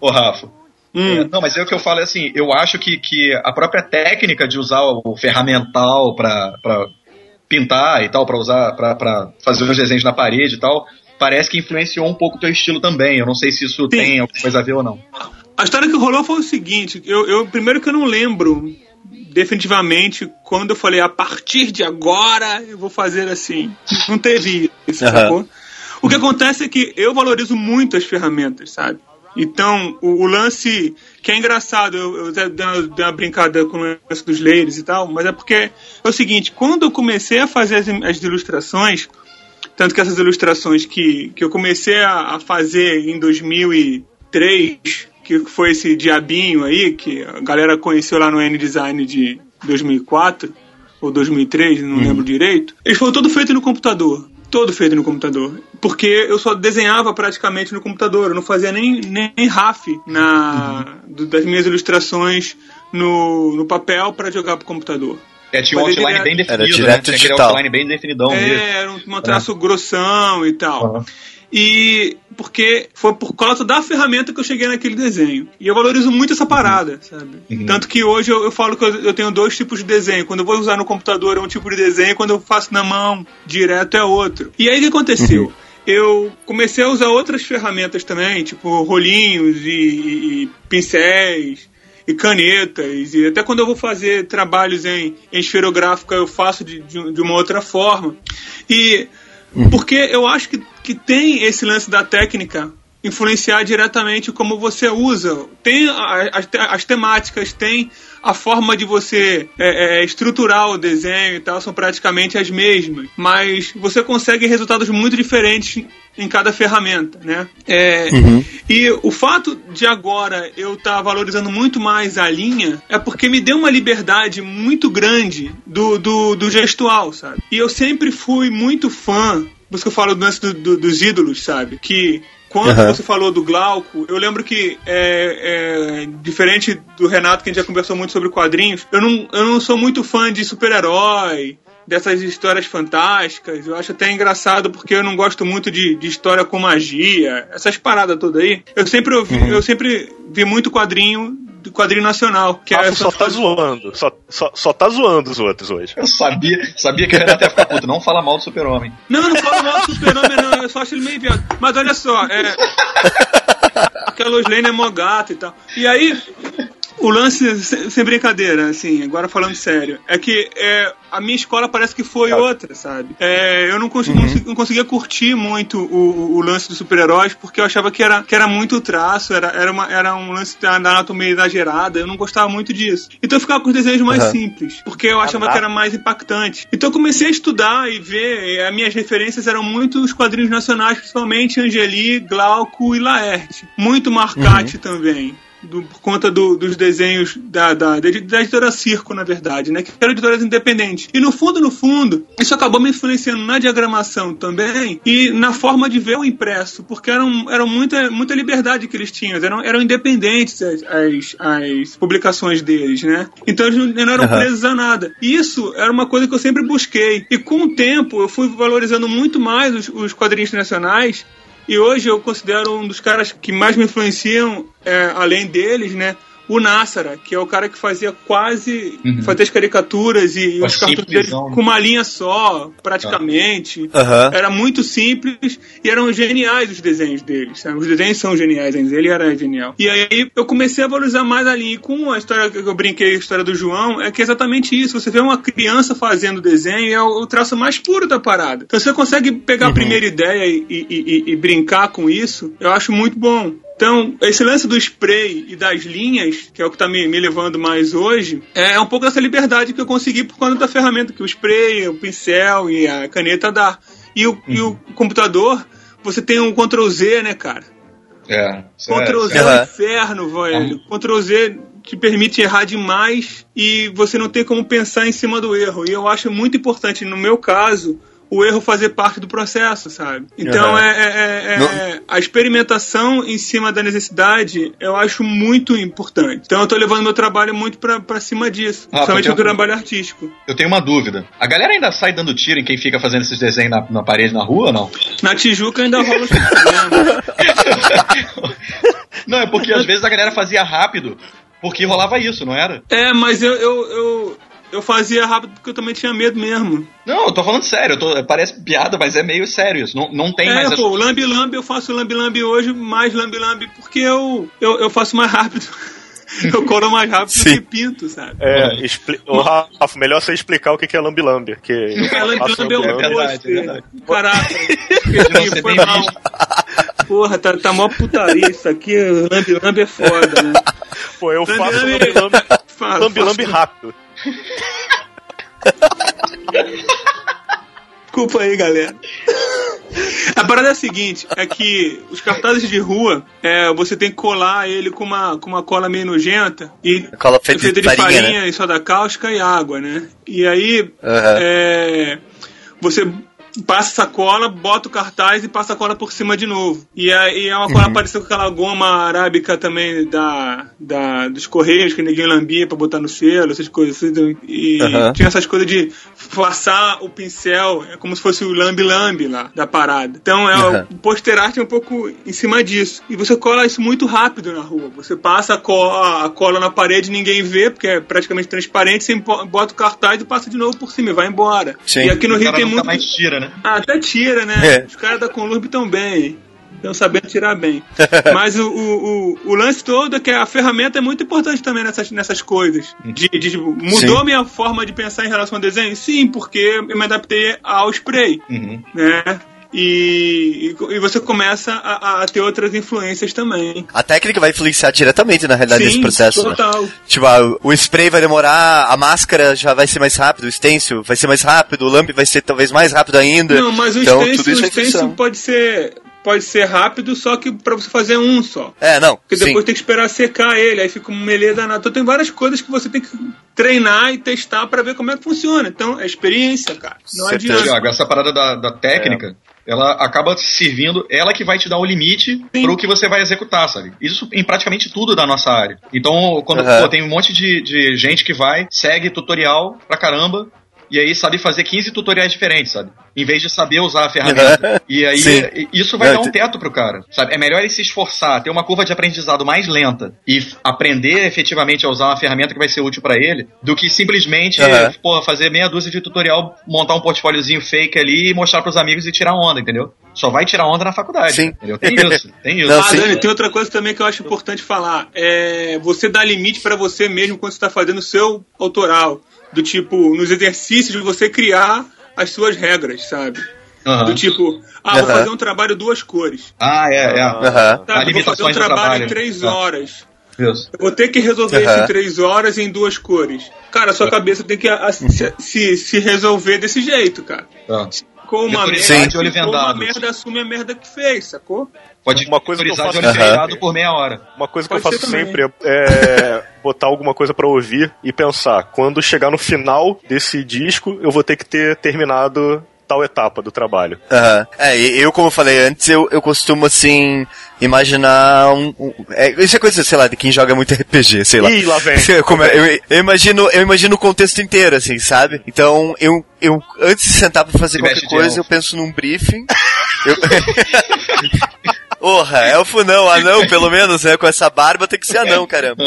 Ô, Rafa. Hum. É, não, mas é o que eu falo é assim, eu acho que, que a própria técnica de usar o ferramental pra, pra pintar e tal, pra usar, pra, pra fazer os desenhos na parede e tal, parece que influenciou um pouco o teu estilo também. Eu não sei se isso tem alguma coisa a ver ou não. A história que rolou foi o seguinte: eu, eu- primeiro que eu não lembro definitivamente quando eu falei a partir de agora eu vou fazer assim. Não teve isso, Aham. sacou? O que acontece é que eu valorizo muito as ferramentas, sabe? Então, o, o lance que é engraçado, eu, eu até dei uma, dei uma brincada com o lance dos layers e tal, mas é porque é o seguinte: quando eu comecei a fazer as, as ilustrações, tanto que essas ilustrações que, que eu comecei a, a fazer em 2003, que foi esse diabinho aí, que a galera conheceu lá no N-Design de 2004 ou 2003, não lembro direito, eles foram todo feito no computador. Todo feito no computador. Porque eu só desenhava praticamente no computador, eu não fazia nem, nem RAF na, do- das minhas ilustrações no, no papel para jogar pro computador. É, tinha um outline direto. bem definido, Era né? direto Tinha aquele digital. outline bem definidão mesmo. É, era um, um traço grossão e tal. Aham. E porque foi por causa da ferramenta que eu cheguei naquele desenho. E eu valorizo muito essa parada, sabe? Uhum. Tanto que hoje eu, eu falo que eu, eu tenho dois tipos de desenho. Quando eu vou usar no computador é um tipo de desenho, quando eu faço na mão direto é outro. E aí o que aconteceu? Eu comecei a usar outras ferramentas também, tipo rolinhos e, e- e pincéis e canetas. E até quando eu vou fazer trabalhos em, em esferográfica eu faço de, de, de uma outra forma. E porque eu acho que, que tem esse lance da técnica influenciar diretamente como você usa. Tem as, as temáticas, tem a forma de você é, é, estruturar o desenho e tal, são praticamente as mesmas. Mas você consegue resultados muito diferentes em cada ferramenta, né? É, E o fato de agora eu estar valorizando muito mais a linha é porque me deu uma liberdade muito grande do, do, do gestual, sabe? E eu sempre fui muito fã, por isso que eu falo do lance do- do- dos ídolos, sabe? Que quando Aham. você falou do Glauco, eu lembro que, é, é, diferente do Renato, que a gente já conversou muito sobre quadrinhos, eu não, eu não sou muito fã de super-herói, dessas histórias fantásticas. Eu acho até engraçado porque eu não gosto muito de, de história com magia, essas paradas todas aí. Eu sempre ouvi, Uhum. eu sempre vi muito quadrinho do quadrinho nacional, que é Rafa essa só tá zoando. Só, só, só tá zoando os outros hoje. Eu sabia, sabia que o Renato ia ficar puto. Não fala mal do super-homem. Não, eu não falo mal do super-homem, não. Eu só acho ele meio viado. Mas olha só, é. Que a Lois Lane é mó gata e tal. E aí, o lance, sem, sem brincadeira, assim, agora falando sério, é que é, a minha escola parece que foi outra, sabe? É, eu não, consegui, não conseguia curtir muito o, o lance dos super-heróis porque eu achava que era, que era muito traço, era, era, uma, era um lance da anatomia exagerada, eu não gostava muito disso. Então eu ficava com os desenhos mais Aham. simples, porque eu achava que era mais impactante. Então eu comecei a estudar e ver, e as minhas referências eram muito os quadrinhos nacionais, principalmente Angeli, Glauco e Laerte. Muito Marcati também. Do- por conta do- dos desenhos da, da, da, edi- da editora Circo, na verdade, né? Que eram editoras independentes. E no fundo, no fundo, isso acabou me influenciando na diagramação também e na forma de ver o impresso, porque eram, eram muita, muita liberdade que eles tinham, eram, eram independentes as, as, as publicações deles, né? Então eles não, eram Aham. presos a nada. E isso era uma coisa que eu sempre busquei. E com o tempo eu fui valorizando muito mais os, os quadrinhos nacionais e hoje eu considero um dos caras que mais me influenciam, é, além deles, né? O Nassara, que é o cara que fazia quase. Uhum. fazia as caricaturas e, os cartuns dele né? com uma linha só, praticamente. Aham. Era muito simples e eram geniais os desenhos deles. sabe? Os desenhos são geniais, ainda. ele era genial. E aí eu comecei a valorizar mais a linha. E com a história que eu brinquei, a história do João, é que é exatamente isso. Você vê uma criança fazendo desenho, é o, traço mais puro da parada. Então você consegue pegar a primeira ideia e, e- e- e brincar com isso, eu acho muito bom. Então, esse lance do spray e das linhas, que é o que está me, me levando mais hoje, é um pouco dessa liberdade que eu consegui por conta da ferramenta que o spray, o pincel e a caneta dá. E o, e o computador, você tem um Ctrl Z, né, cara? É. é- Ctrl Z isso é é- um inferno, velho. É um inferno, Ctrl Z te permite errar demais e você não tem como pensar em cima do erro. E eu acho muito importante, no meu caso, o erro fazer parte do processo, sabe? Então Uhum. é, é- é- é- a experimentação em cima da necessidade eu acho muito importante. Então eu tô levando meu trabalho muito pra, pra cima disso, Ah, principalmente no eu- trabalho artístico. Eu tenho uma dúvida. A galera ainda sai dando tiro em quem fica fazendo esses desenhos na, na parede na rua ou não? Na Tijuca ainda rola. Não, é porque às vezes a galera fazia rápido porque rolava isso, não era? É, mas eu, eu, eu, eu fazia rápido porque eu também tinha medo mesmo. Não, eu tô falando sério. eu tô- parece piada, mas é meio sério isso. Não, não tem é, mais. as- pô, o Lambi Lambi eu faço Lambi Lambi hoje, mais Lambi Lambi porque eu, eu, eu faço mais rápido. eu coro mais rápido do Sim. que pinto, sabe? É, expli... Ô, Rafa, melhor você explicar o que que é lambi-lambi. Que É, Lambi faço Lambi é lambi-lambi. verdade, pôster. é verdade. Caraca, Não, foi mal. visto. Porra, tá, tá mó putaria isso aqui. Lambi Lambi é foda, né? Pô, eu faço Lambi-lambi- lambi-lambi Fala, lambi-lambi faço- rápido. Desculpa aí, galera. A parada é a seguinte, é que os cartazes de rua, é, você tem que colar ele com uma, com uma cola meio nojenta e Cola feita de farinha, né? e soda cáustica e água, né? E aí Aham. é, você passa essa cola, bota o cartaz e passa a cola por cima de novo. E aí é uma cola Uhum. parecida com aquela goma arábica também da, da, dos correios que ninguém lambia pra botar no selo, essas coisas. assim. E Aham. tinha essas coisas de passar o pincel, é como se fosse o lambi-lambi lá da parada. Então é Aham. o poster art é um pouco em cima disso. E você cola isso muito rápido na rua. Você passa a cola, a cola na parede, ninguém vê, porque é praticamente transparente, você bota o cartaz e passa de novo por cima e vai embora. Sim. E aqui no Rio tem muito. mais tira, né? Ah, até tira, né? É. Os caras da Conlurb estão bem. Estão sabendo tirar bem. Mas o, o, o, o lance todo é que a ferramenta é muito importante também nessas, nessas coisas. De, de, mudou Sim. minha forma de pensar em relação ao desenho? Sim, porque eu me adaptei ao spray. Uhum. Né? E, e, você começa a, a ter outras influências também. A técnica vai influenciar diretamente na realidade Sim, desse processo. né? total. Tipo, ah, o spray vai demorar, a máscara já vai ser mais rápido, o stencil vai ser mais rápido, o lamp vai ser talvez mais rápido ainda. Não, mas o então, stencil, tudo isso o vai stencil pode ser pode ser rápido, só que pra você fazer um só. É, não. Porque sim. depois tem que esperar secar ele, aí fica um melê danado. Então tem várias coisas que você tem que treinar e testar pra ver como é que funciona. Então é experiência, cara. Não Certeza. adianta. Tiago, essa parada da, da técnica, ela acaba servindo, ela que vai te dar o limite Sim. pro que você vai executar, sabe? Isso em praticamente tudo da nossa área. Então, quando Aham. pô, tem um monte de, de gente que vai, segue tutorial pra caramba. E aí sabe fazer 15 tutoriais diferentes, sabe? Em vez de saber usar a ferramenta. E aí Sim. isso vai dar um te- teto pro cara, sabe? É melhor ele se esforçar, ter uma curva de aprendizado mais lenta e aprender efetivamente a usar uma ferramenta que vai ser útil pra ele, do que simplesmente, Aham. porra, fazer meia dúzia de tutorial, montar um portfóliozinho fake ali e mostrar pros amigos e tirar onda, entendeu? Só vai tirar onda na faculdade. Sim. Entendeu? Tem isso, tem isso. Não, Ah. Dani, tem outra coisa também que eu acho importante falar. É você dá limite pra você mesmo quando você tá fazendo o seu autoral. Do tipo, nos exercícios, de você criar as suas regras, sabe? Aham. Do tipo, ah, vou Aham. fazer um trabalho duas cores. Ah, é, é. Aham. Tá, vou fazer um trabalho, trabalho. em três Ah. horas. Isso. Eu vou ter que resolver Aham. isso em três horas em duas cores. Cara, a sua cabeça tem que a- se, se, se resolver desse jeito, cara. Tá. Com uma merda, de olho ficou uma vendado. merda, assume a merda que fez, sacou? Pode Uma coisa que eu de faço olho Aham. fechado por meia hora. Uma coisa que Pode eu faço também. sempre é, é botar alguma coisa pra ouvir e pensar, quando chegar no final desse disco, eu vou ter que ter terminado tal etapa do trabalho. Aham. É, eu, como eu falei antes, eu, eu costumo, assim, imaginar um... um- é, isso é coisa, sei lá, de quem joga muito RPG, sei lá. Ih, lá vem. Eu, como é- eu- eu imagino, eu imagino o contexto inteiro, assim, sabe? Então, eu, eu antes de sentar pra fazer Se qualquer coisa, eu penso num briefing. Eu... Porra, elfo não, anão pelo menos, né? Com essa barba tem que ser anão, caramba.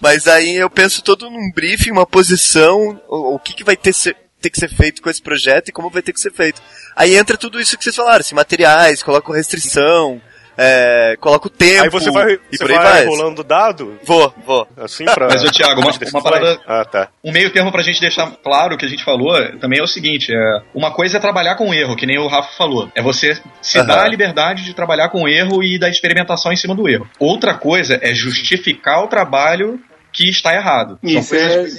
Mas aí eu penso todo num briefing, uma posição, o, o que, que vai ter, ser- ter que ser feito com esse projeto e como vai ter que ser feito. Aí entra tudo isso que vocês falaram, assim, materiais, coloco restrição, é, coloco tempo Aí você vai, e você por aí vai vai. rolando dado, Vou, vou. assim, pra... Mas, ô, Thiago, uma- uma parada- Ah, tá. Um meio termo pra gente deixar claro o que a gente falou também é o seguinte: é, uma coisa é trabalhar com erro, que nem o Rafa falou. É você se dar a liberdade de trabalhar com erro e da experimentação em cima do erro. Outra coisa é justificar o trabalho que está errado. São Isso coisas é.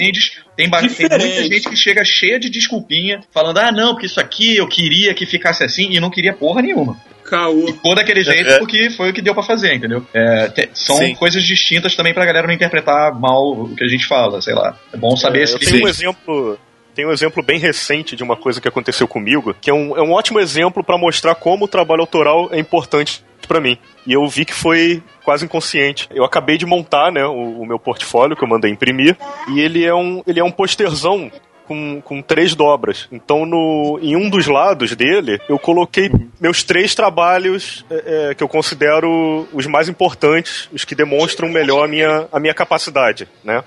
Tem, tem muita gente que chega cheia de desculpinha, falando, ah, não, porque isso aqui eu queria que ficasse assim, e não queria porra nenhuma. Caô. Ficou daquele jeito É. porque foi o que deu pra fazer, entendeu? É, te- são Sim. coisas distintas também pra galera não interpretar mal o que a gente fala, sei lá. É bom saber É, esse eu tenho um exemplo. Tem um exemplo bem recente de uma coisa que aconteceu comigo, que é um, é um ótimo exemplo para mostrar como o trabalho autoral é importante pra mim. E eu vi que foi quase inconsciente. Eu acabei de montar, né, o, o meu portfólio que eu mandei imprimir, e ele é um, ele é um posterzão com, com três dobras. Então, no, em um dos lados dele, eu coloquei meus três trabalhos é, é, que eu considero os mais importantes, os que demonstram melhor a minha, a minha capacidade, né?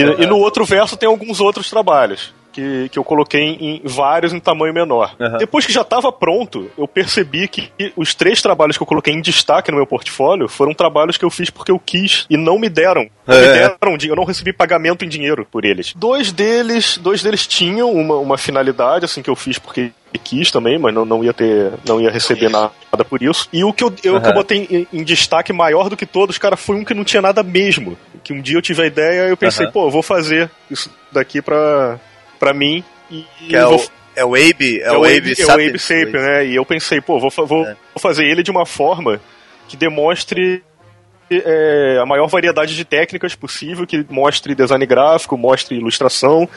E, e no outro verso tem alguns outros trabalhos. Que, que eu coloquei em, em vários em tamanho menor. Aham. Depois que já estava pronto, eu percebi que os três trabalhos que eu coloquei em destaque no meu portfólio foram trabalhos que eu fiz porque eu quis e não me deram. Não me É. deram, di- eu não recebi pagamento em dinheiro por eles. Dois deles, dois deles tinham uma, uma finalidade, assim, que eu fiz porque quis também, mas não, não ia ter, não ia receber nada por isso. E o que eu, eu, que eu botei em, em destaque maior do que todos, cara, foi um que não tinha nada mesmo. Que um dia eu tive a ideia e eu pensei, Aham. pô, eu vou fazer isso daqui pra, pra mim e Que é vou o, é o Abe, é, é o Abe é o Abe Sapien. Né? E eu pensei, pô, vou, vou, É. vou fazer ele de uma forma que demonstre é, a maior variedade de técnicas possível, que mostre design gráfico, mostre ilustração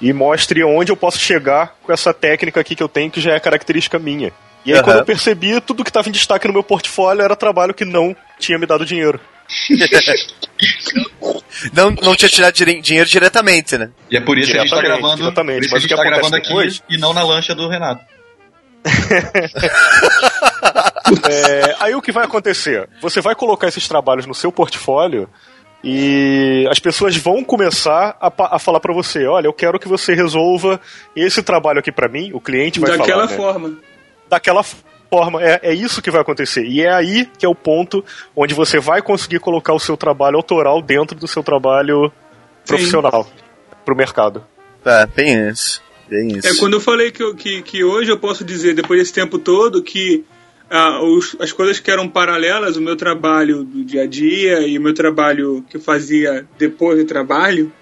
e mostre onde eu posso chegar com essa técnica aqui que eu tenho, que já é característica minha. E aí, Aham. quando eu percebi, tudo que estava em destaque no meu portfólio era trabalho que não tinha me dado dinheiro. Não, não tinha tirado dire- dinheiro diretamente, né? E é por isso que a gente tá Diretamente, gravando, exatamente. Mas a o gente que tá gravando aqui depois- e não na lancha do Renato. É, aí o que vai acontecer? Você vai colocar esses trabalhos no seu portfólio e as pessoas vão começar a, a falar pra você, olha, eu quero que você resolva esse trabalho aqui pra mim, o cliente vai Daquela falar, né? forma. daquela forma, é, é isso que vai acontecer. E é aí que é o ponto onde você vai conseguir colocar o seu trabalho autoral dentro do seu trabalho profissional pro mercado. É, bem isso. Bem isso. É quando eu falei que, eu- que, que hoje eu posso dizer, depois desse tempo todo, que ah, os- as coisas que eram paralelas, o meu trabalho do dia a dia e o meu trabalho que eu fazia depois do trabalho,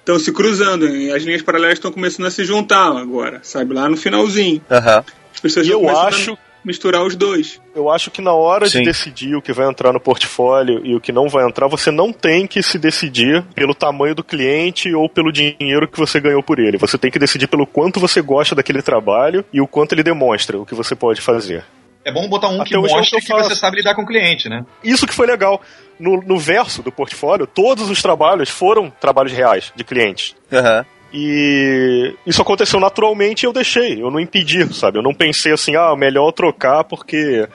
estão se cruzando. E as linhas paralelas estão começando a se juntar agora, sabe? Lá no finalzinho. Aham. As pessoas E estão eu começando acho- a misturar os dois. Eu acho que na hora Sim. de decidir o que vai entrar no portfólio e o que não vai entrar, você não tem que se decidir pelo tamanho do cliente ou pelo dinheiro que você ganhou por ele. Você tem que decidir pelo quanto você gosta daquele trabalho e o quanto ele demonstra o que você pode fazer. É bom botar um Até que mostre que que, você sabe lidar com o cliente, né? Isso que foi legal. No, no verso do portfólio, todos os trabalhos foram trabalhos reais de clientes. Aham. E isso aconteceu naturalmente e eu deixei, eu não impedi, sabe? Eu não pensei assim, ah, melhor trocar porque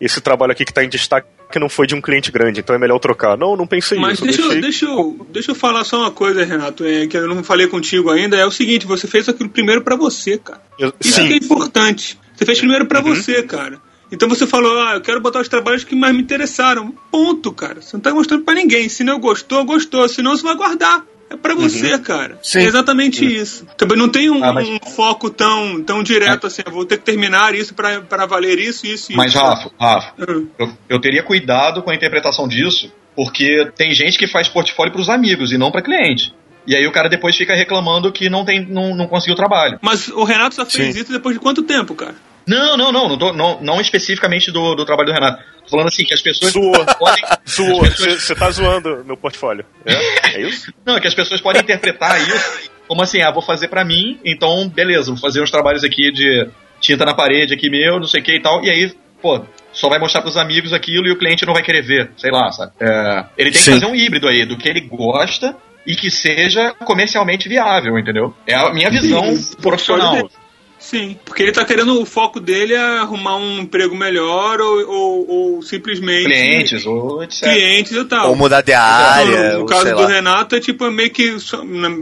esse trabalho aqui que tá em destaque não foi de um cliente grande, então é melhor trocar. Não, não pensei Mas isso. deixa, eu, deixei... deixa, eu, deixa eu falar só uma coisa, Renato, é, que eu não falei contigo ainda. É o seguinte: você fez aquilo primeiro pra você, cara. Eu- Isso que é Sim, importante. Você fez primeiro pra Uhum. você, cara. Então você falou, ah, eu quero botar os trabalhos que mais me interessaram. Ponto, cara. Você não tá mostrando pra ninguém. Se não gostou, gostou. Se não, você vai guardar. É pra você, Uhum. cara. Sim. É exatamente isso. Também não tem um, Ah, mas- um foco tão, tão direto assim. Eu vou ter que terminar isso pra, pra valer isso, isso e Mas, isso. Rafa, Rafa, Hum. eu, eu teria cuidado com a interpretação disso, porque tem gente que faz portfólio pros amigos e não pra cliente. E aí o cara depois fica reclamando que não, tem, não, não conseguiu trabalho. Mas o Renato só fez Sim. isso depois de quanto tempo, cara? Não, não, não, não, tô- não, não especificamente do, do trabalho do Renato. Tô falando assim, que as pessoas Zoou. podem. zoou. as pessoas- Você tá zoando meu portfólio. É, é isso? Não, é que as pessoas podem interpretar isso como assim, ah, vou fazer pra mim, então beleza, vou fazer uns trabalhos aqui de tinta na parede aqui meu, não sei o que e tal, e aí, pô, só vai mostrar pros amigos aquilo e o cliente não vai querer ver, sei lá, sabe? É, ele tem Sim. que fazer um híbrido aí, do que ele gosta e que seja comercialmente viável, entendeu? É a minha visão Sim, profissional. Sim, porque ele tá querendo, o foco dele é arrumar um emprego melhor ou, ou, ou simplesmente Clientes ou etc. clientes e tal. Ou mudar de área, no ou caso sei do lá. Renato é tipo é meio que,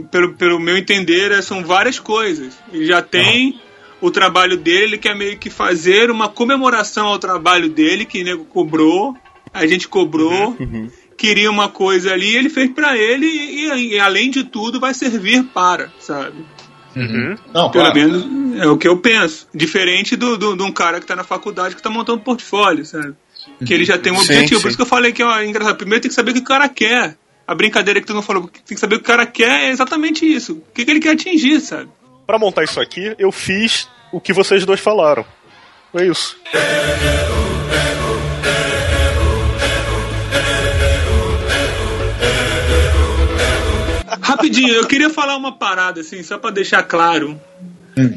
pelo, pelo meu entender, é, são várias coisas. Ele já tem o trabalho dele, ele quer meio que fazer uma comemoração ao trabalho dele, que o nego cobrou, a gente cobrou, Uhum. queria uma coisa ali, ele fez pra ele e, e, além de tudo vai servir para, sabe? Uhum. Não, Pelo claro. menos é o que eu penso. Diferente do, do, de um cara que tá na faculdade que tá montando portfólio, sabe? Que ele já tem um Sim, objetivo. sim. Por isso que eu falei que, é engraçado. Primeiro tem que saber o que o cara quer. a brincadeira que tu não falou, tem que saber o que o cara quer é exatamente isso. O que, que ele quer atingir, sabe? Pra montar isso aqui, eu fiz o que vocês dois falaram. É isso. Rapidinho, eu queria falar uma parada, assim, só pra deixar claro.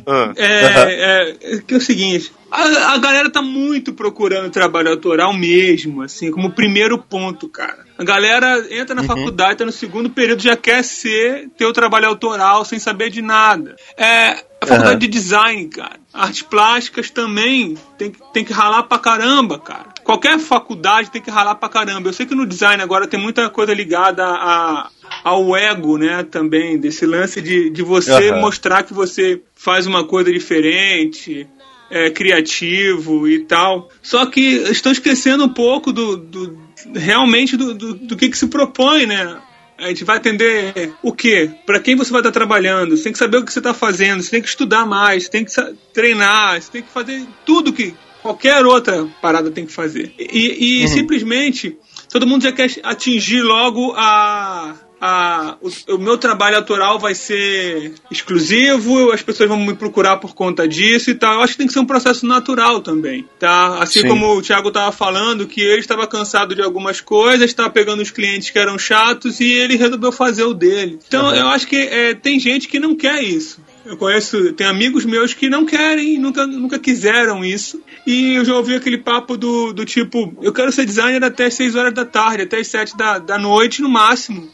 Ah, É, é, que é o seguinte, a, a galera tá muito procurando trabalho autoral mesmo, assim, como primeiro ponto, cara. A galera entra na faculdade, tá no segundo período, já quer ser, ter o trabalho autoral sem saber de nada. É, a faculdade de design, cara. Artes plásticas também tem, que- tem que ralar pra caramba, cara. Qualquer faculdade tem que ralar pra caramba. Eu sei que no design agora tem muita coisa ligada a, ao ego, né, também, desse lance de, de você Aham. mostrar que você faz uma coisa diferente, é, criativo e tal. Só que estão esquecendo um pouco do, do- realmente do, do, do que, que se propõe, né? A gente vai atender o quê? Para quem você vai estar trabalhando? Você tem que saber o que você está fazendo, você tem que estudar mais, você tem que treinar, você tem que fazer tudo que qualquer outra parada tem que fazer. E, e simplesmente todo mundo já quer atingir logo a. a o, o meu trabalho autoral vai ser exclusivo, as pessoas vão me procurar por conta disso e tal. Eu acho que tem que ser um processo natural também, tá? Assim Sim. como o Thiago tava falando, que ele estava cansado de algumas coisas, estava pegando os clientes que eram chatos e ele resolveu fazer o dele. Então eu acho que é, tem gente que não quer isso. Eu conheço, tem amigos meus que não querem, nunca, nunca quiseram isso. E eu já ouvi aquele papo do, do tipo, eu quero ser designer até as 6 horas da tarde, até as 7 da, da noite no máximo.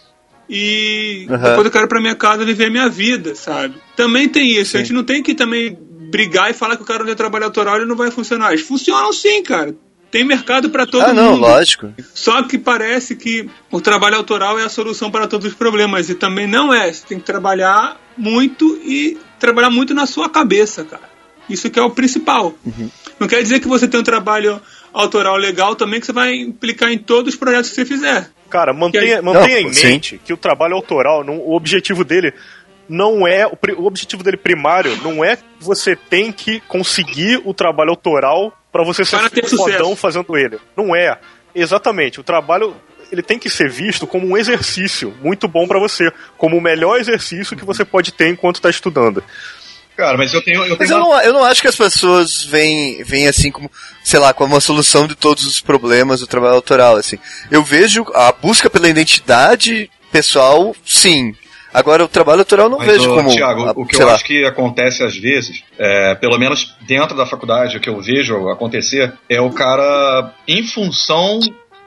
E Aham. depois eu quero ir pra minha casa viver a minha vida, sabe? Também tem isso. A gente não tem que também brigar e falar que o cara não tem trabalho autoral ele não vai funcionar. Eles funcionam sim, cara. Tem mercado pra todo Ah, não, mundo. lógico. Só que parece que o trabalho autoral é a solução para todos os problemas. E também não é. Você tem que trabalhar muito e trabalhar muito na sua cabeça, cara. Isso que é o principal. Não quer dizer que você tem um trabalho autoral legal também que você vai implicar em todos os projetos que você fizer. Cara, mantenha, aí- mantenha Não, em sim. mente que o trabalho autoral, não- o objetivo dele não é. O, o objetivo dele primário não é que você tem que conseguir o trabalho autoral pra você ser Para ter fodão fazendo ele. Não é. Exatamente. O trabalho. Ele tem que ser visto como um exercício muito bom pra você, como o melhor exercício que você pode ter enquanto tá estudando. Cara, mas eu tenho, eu Mas tenho eu uma- não, eu não acho que as pessoas veem, veem assim como, sei lá, como uma solução de todos os problemas do trabalho autoral, assim. Eu vejo a busca pela identidade pessoal, sim. Agora, o trabalho autoral não Mas, vejo ô, como. Thiago, a- o que eu lá. acho que acontece às vezes, é, pelo menos dentro da faculdade, o que eu vejo acontecer, é o cara, em função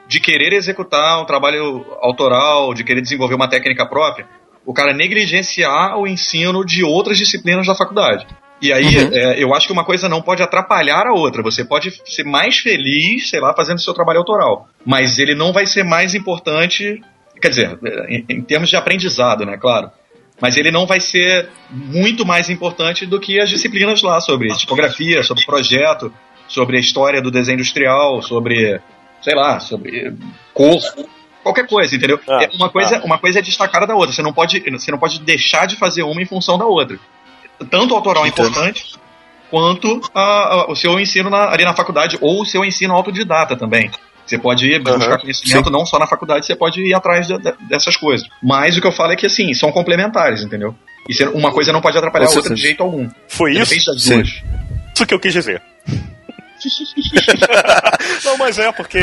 de querer executar um trabalho autoral, de querer desenvolver uma técnica própria, o cara negligenciar o ensino de outras disciplinas da faculdade. E aí, Uhum. é, eu acho que uma coisa não pode atrapalhar a outra. Você pode ser mais feliz, sei lá, fazendo seu trabalho autoral. Mas ele não vai ser mais importante, quer dizer, em, em termos de aprendizado, né, claro. Mas ele não vai ser muito mais importante do que as disciplinas lá sobre tipografia, sobre projeto, sobre a história do desenho industrial, sobre, sei lá, sobre cor, qualquer coisa, entendeu? Ah, É uma coisa, uma coisa é destacada da outra. Você não pode, você não pode deixar de fazer uma em função da outra. Tanto o autoral é importante quanto a- a- o seu ensino na- ali na faculdade ou o seu ensino autodidata também. Você pode ir buscar conhecimento não só na faculdade, você pode ir atrás de- de- dessas coisas. Mas o que eu falo é que assim, são complementares, entendeu? E uma coisa não pode atrapalhar a outra de jeito algum. Foi isso? Depende das Sim. duas. Isso que eu quis dizer. não, mas é porque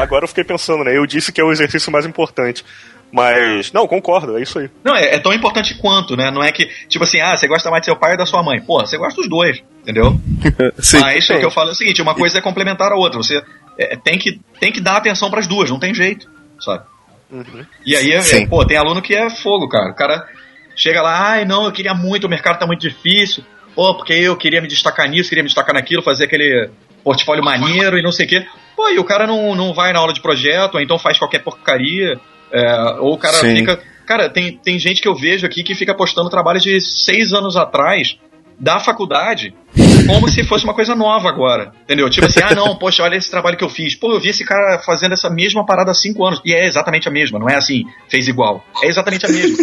agora eu fiquei pensando, né? Eu disse que é o exercício mais importante. Mas, não, concordo, é isso aí. Não, é, é tão importante quanto, né? Não é que, tipo assim, ah, você gosta mais do seu pai ou da sua mãe? Porra, você gosta dos dois, entendeu? Sim. Mas o que eu falo é o seguinte, uma coisa é complementar a outra. Você é, tem, que, tem que dar atenção pras duas, não tem jeito, sabe? E aí, é, Sim. pô, tem aluno que é fogo, cara. O cara chega lá, ai, não, eu queria muito, o mercado tá muito difícil. Pô, porque eu queria me destacar nisso, queria me destacar naquilo, fazer aquele portfólio maneiro e não sei o quê. Pô, e o cara não, não vai na aula de projeto, ou então faz qualquer porcaria. é, ou o cara Sim. fica. Cara, tem, tem gente que eu vejo aqui que fica postando trabalho de seis anos atrás da faculdade como se fosse uma coisa nova agora. Entendeu? Tipo assim, ah não, poxa, olha esse trabalho que eu fiz. Pô, eu vi esse cara fazendo essa mesma parada há cinco anos. E é exatamente a mesma, não é assim, fez igual. É exatamente a mesma.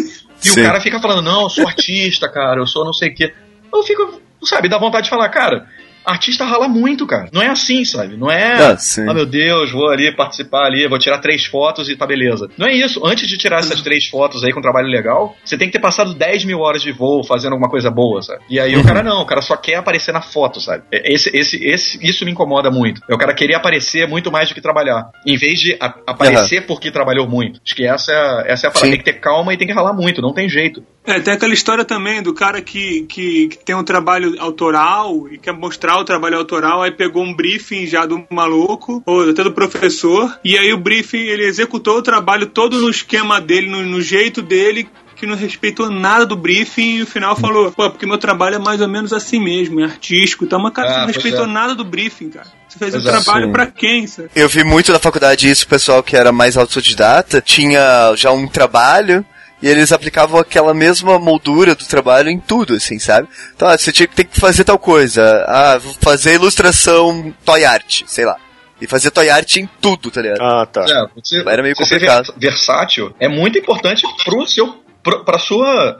E Sim. o cara fica falando, não, eu sou artista, cara, eu sou não sei o quê. Eu fico, sabe, dá vontade de falar, cara, Artista rala muito, cara. Não é assim, sabe? Não é. Ah, sim. meu Deus, vou ali participar ali, vou tirar três fotos e tá beleza. Não é isso. Antes de tirar essas três fotos aí com um trabalho legal, você tem que ter passado 10 mil horas de voo fazendo alguma coisa boa, sabe? E aí o cara não, o cara só quer aparecer na foto, sabe? É, Esse, esse, esse, isso me incomoda muito. É o cara querer aparecer muito mais do que trabalhar. Em vez de a- aparecer porque trabalhou muito. Acho que essa, é- essa é a parada. Tem que ter calma e tem que ralar muito, não tem jeito. É, tem aquela história também do cara que, que, que tem um trabalho autoral e quer mostrar o trabalho autoral, aí pegou um briefing já do maluco, ou até do professor, e aí o briefing ele executou o trabalho todo no esquema dele, no, no jeito dele, que não respeitou nada do briefing e no final falou, pô, porque meu trabalho é mais ou menos assim mesmo, é artístico e tal, mas cara, Ah, você não respeitou é. nada do briefing, cara. Você fez Pois o é, trabalho sim. pra quem, sabe? Eu vi muito na faculdade isso, o pessoal que era mais autodidata tinha já um trabalho e eles aplicavam aquela mesma moldura do trabalho em tudo, assim, sabe? Então, ah, você tinha que ter que fazer tal coisa. Ah, vou fazer ilustração toy art, sei lá. E fazer toy art em tudo, tá ligado? Ah, tá. É, você, Era meio você ser complicado. vers- versátil é muito importante pro seu. Pro, pra sua.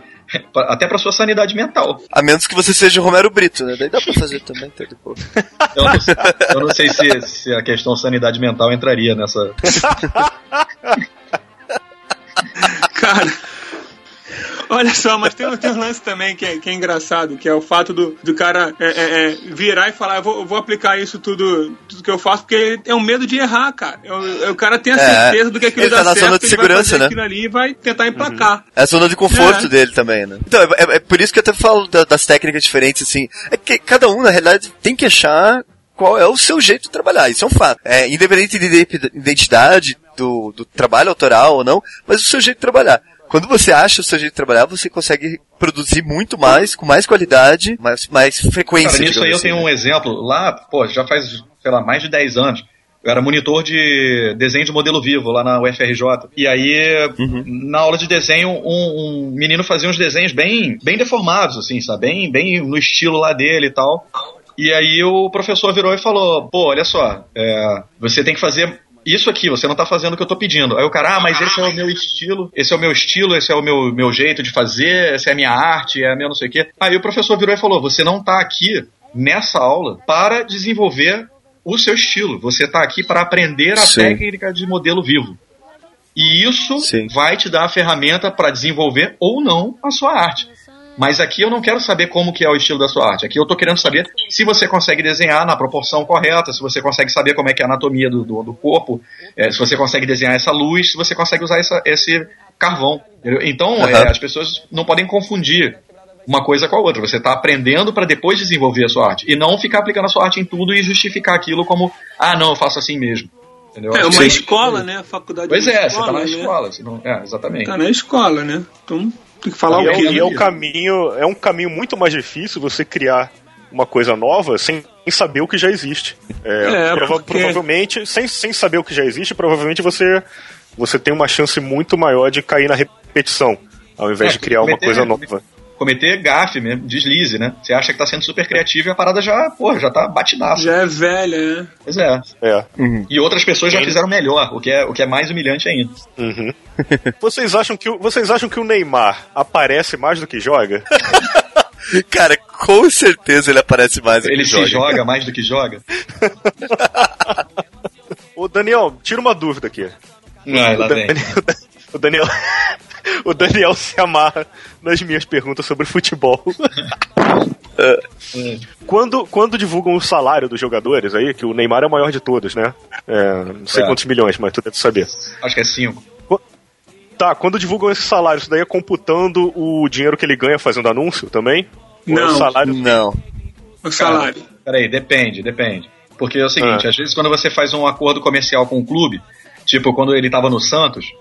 até pra sua sanidade mental. A menos que você seja Romero Brito, né? Daí dá pra fazer também, tá de boa. Eu não, sei- eu não sei se, se a questão sanidade mental entraria nessa. Cara. Olha só, mas tem, um- tem um lance também que é, que é engraçado, que é o fato do, do cara é, é, é, virar e falar, eu vou, eu vou aplicar isso tudo, tudo que eu faço, porque é um medo de errar, cara. O, cara tem a É, certeza do que aquilo ele dá tá na certo, zona de segurança, fazer né? aquilo ali e vai tentar emplacar. É a zona de conforto É. dele também, né? Então, é, por isso que eu até falo da- das técnicas diferentes, assim. É que cada um, na realidade, tem que achar qual é o seu jeito de trabalhar. Isso é um fato. É, independente de ide- identidade, do, do trabalho autoral ou não, mas o seu jeito de trabalhar. Quando você acha o seu jeito de trabalhar, você consegue produzir muito mais, com mais qualidade, mais, mais frequência. Cara, nisso aí eu digamos tenho assim, um exemplo. Lá, pô, já faz, sei lá, mais de 10 anos. Eu era monitor de desenho de modelo vivo lá na UFRJ. E aí, na aula de desenho, um, um menino fazia uns desenhos bem, bem deformados, assim, sabe? Bem, bem no estilo lá dele e tal. E aí o professor virou e falou: pô, olha só, é, você tem que fazer isso aqui, você não tá fazendo o que eu tô pedindo. Aí o cara, ah, mas esse é o meu estilo, esse é o meu estilo, esse é o meu, meu jeito de fazer, essa é a minha arte, é a minha não sei o quê. Aí o professor virou e falou: você não tá aqui nessa aula para desenvolver o seu estilo. Você tá aqui para aprender a Sim. técnica de modelo vivo. E isso Sim. vai te dar a ferramenta para desenvolver ou não a sua arte. Mas aqui eu não quero saber como que é o estilo da sua arte. Aqui eu tô querendo saber se você consegue desenhar na proporção correta, se você consegue saber como é que é a anatomia do, do, do corpo, eh, se você consegue desenhar essa luz, se você consegue usar essa, esse carvão. entendeu? Então, Aham. eh, as pessoas não podem confundir uma coisa com a outra. Você está aprendendo para depois desenvolver a sua arte. E não ficar aplicando a sua arte em tudo e justificar aquilo como, ah, não, eu faço assim mesmo. Entendeu? É uma escola, né? A faculdade Pois é uma é, você tá na né? escola. Você não... É, exatamente. Tá na escola, né? Então falar E o é, quê? um- e é um caminho, é um caminho muito mais difícil você criar uma coisa nova sem saber o que já existe. É, É, prova- porque- Provavelmente, sem, sem saber o que já existe, provavelmente você, você tem uma chance muito maior de cair na repetição, ao invés É, de criar uma coisa nova. Cometer gafe mesmo, deslize, né? Você acha que tá sendo super criativo e a parada já, porra, já tá batidaça. Já é velha, né? Pois é. É. E outras pessoas já fizeram melhor, o que é, o que é mais humilhante ainda. Uhum. vocês, acham que, o- vocês acham que o Neymar aparece mais do que joga? Cara, com certeza ele aparece mais do que Ele se joga mais do que joga. Ô Daniel, tira uma dúvida aqui. Ai, lá vem. Daniel, o Daniel. O Daniel se amarra nas minhas perguntas sobre futebol. quando, quando divulgam o salário dos jogadores aí, que o Neymar é o maior de todos, né? É, não sei É. quantos milhões, mas tu deve saber. Acho que é 5. Tá, quando divulgam esse salário, isso daí é computando o dinheiro que ele ganha fazendo anúncio também? Ou é o Não. salário Não. O salário. Peraí, depende, depende. Porque é o seguinte, Ah. às vezes quando você faz um acordo comercial com o clube, tipo quando ele tava no Santos,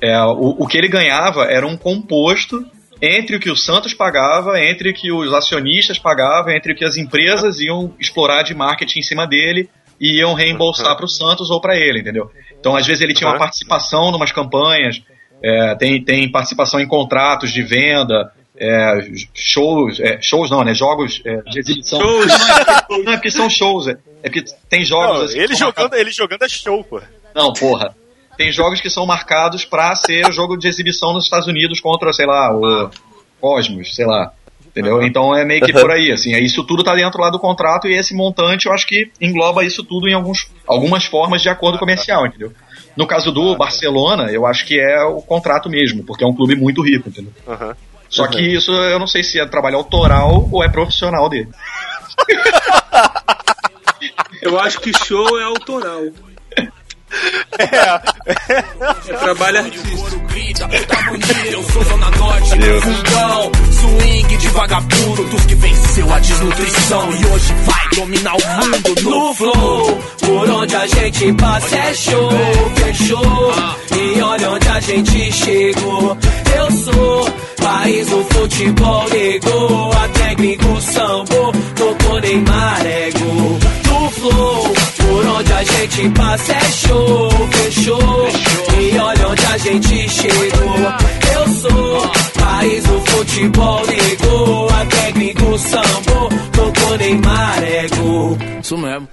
é, o, o que ele ganhava era um composto entre o que o Santos pagava, entre o que os acionistas pagavam, entre o que as empresas iam explorar de marketing em cima dele e iam reembolsar para o Santos ou para ele, entendeu? Então, às vezes ele tinha uma Uhum. participação em umas campanhas, é, tem, tem participação em contratos de venda, é, shows, é, shows não, né? Jogos é, de exibição. Shows. Não é porque são shows, é, é porque tem jogos Não, assim, ele, jogando, ele jogando é show, pô. Não, porra. Tem jogos que são marcados pra ser o jogo de exibição nos Estados Unidos contra, sei lá, o Cosmos, sei lá. Entendeu? Então é meio que por aí, assim. é Isso tudo tá dentro lá do contrato e esse montante eu acho que engloba isso tudo em alguns, algumas formas de acordo comercial, entendeu? No caso do Barcelona, eu acho que é o contrato mesmo, porque é um clube muito rico, entendeu? Aham. Só que isso eu não sei se é trabalho autoral ou é profissional dele. Eu acho que show é autoral. É. Trabalho artístico. Eu sou Zona Norte, fundão Swing de vagabundo Dos que venceu a desnutrição E hoje vai dominar o mundo no flow. Por onde a gente passa é show Fechou E olha onde a gente chegou. Eu sou país do futebol Nego até gringo sambo Tocou Neymar ego Do flow Por onde a gente passa é show Fechou. E olha onde a gente chegou. Eu sou país do futebol Nego até gringo sambo Tocou Neymar ego Isso mesmo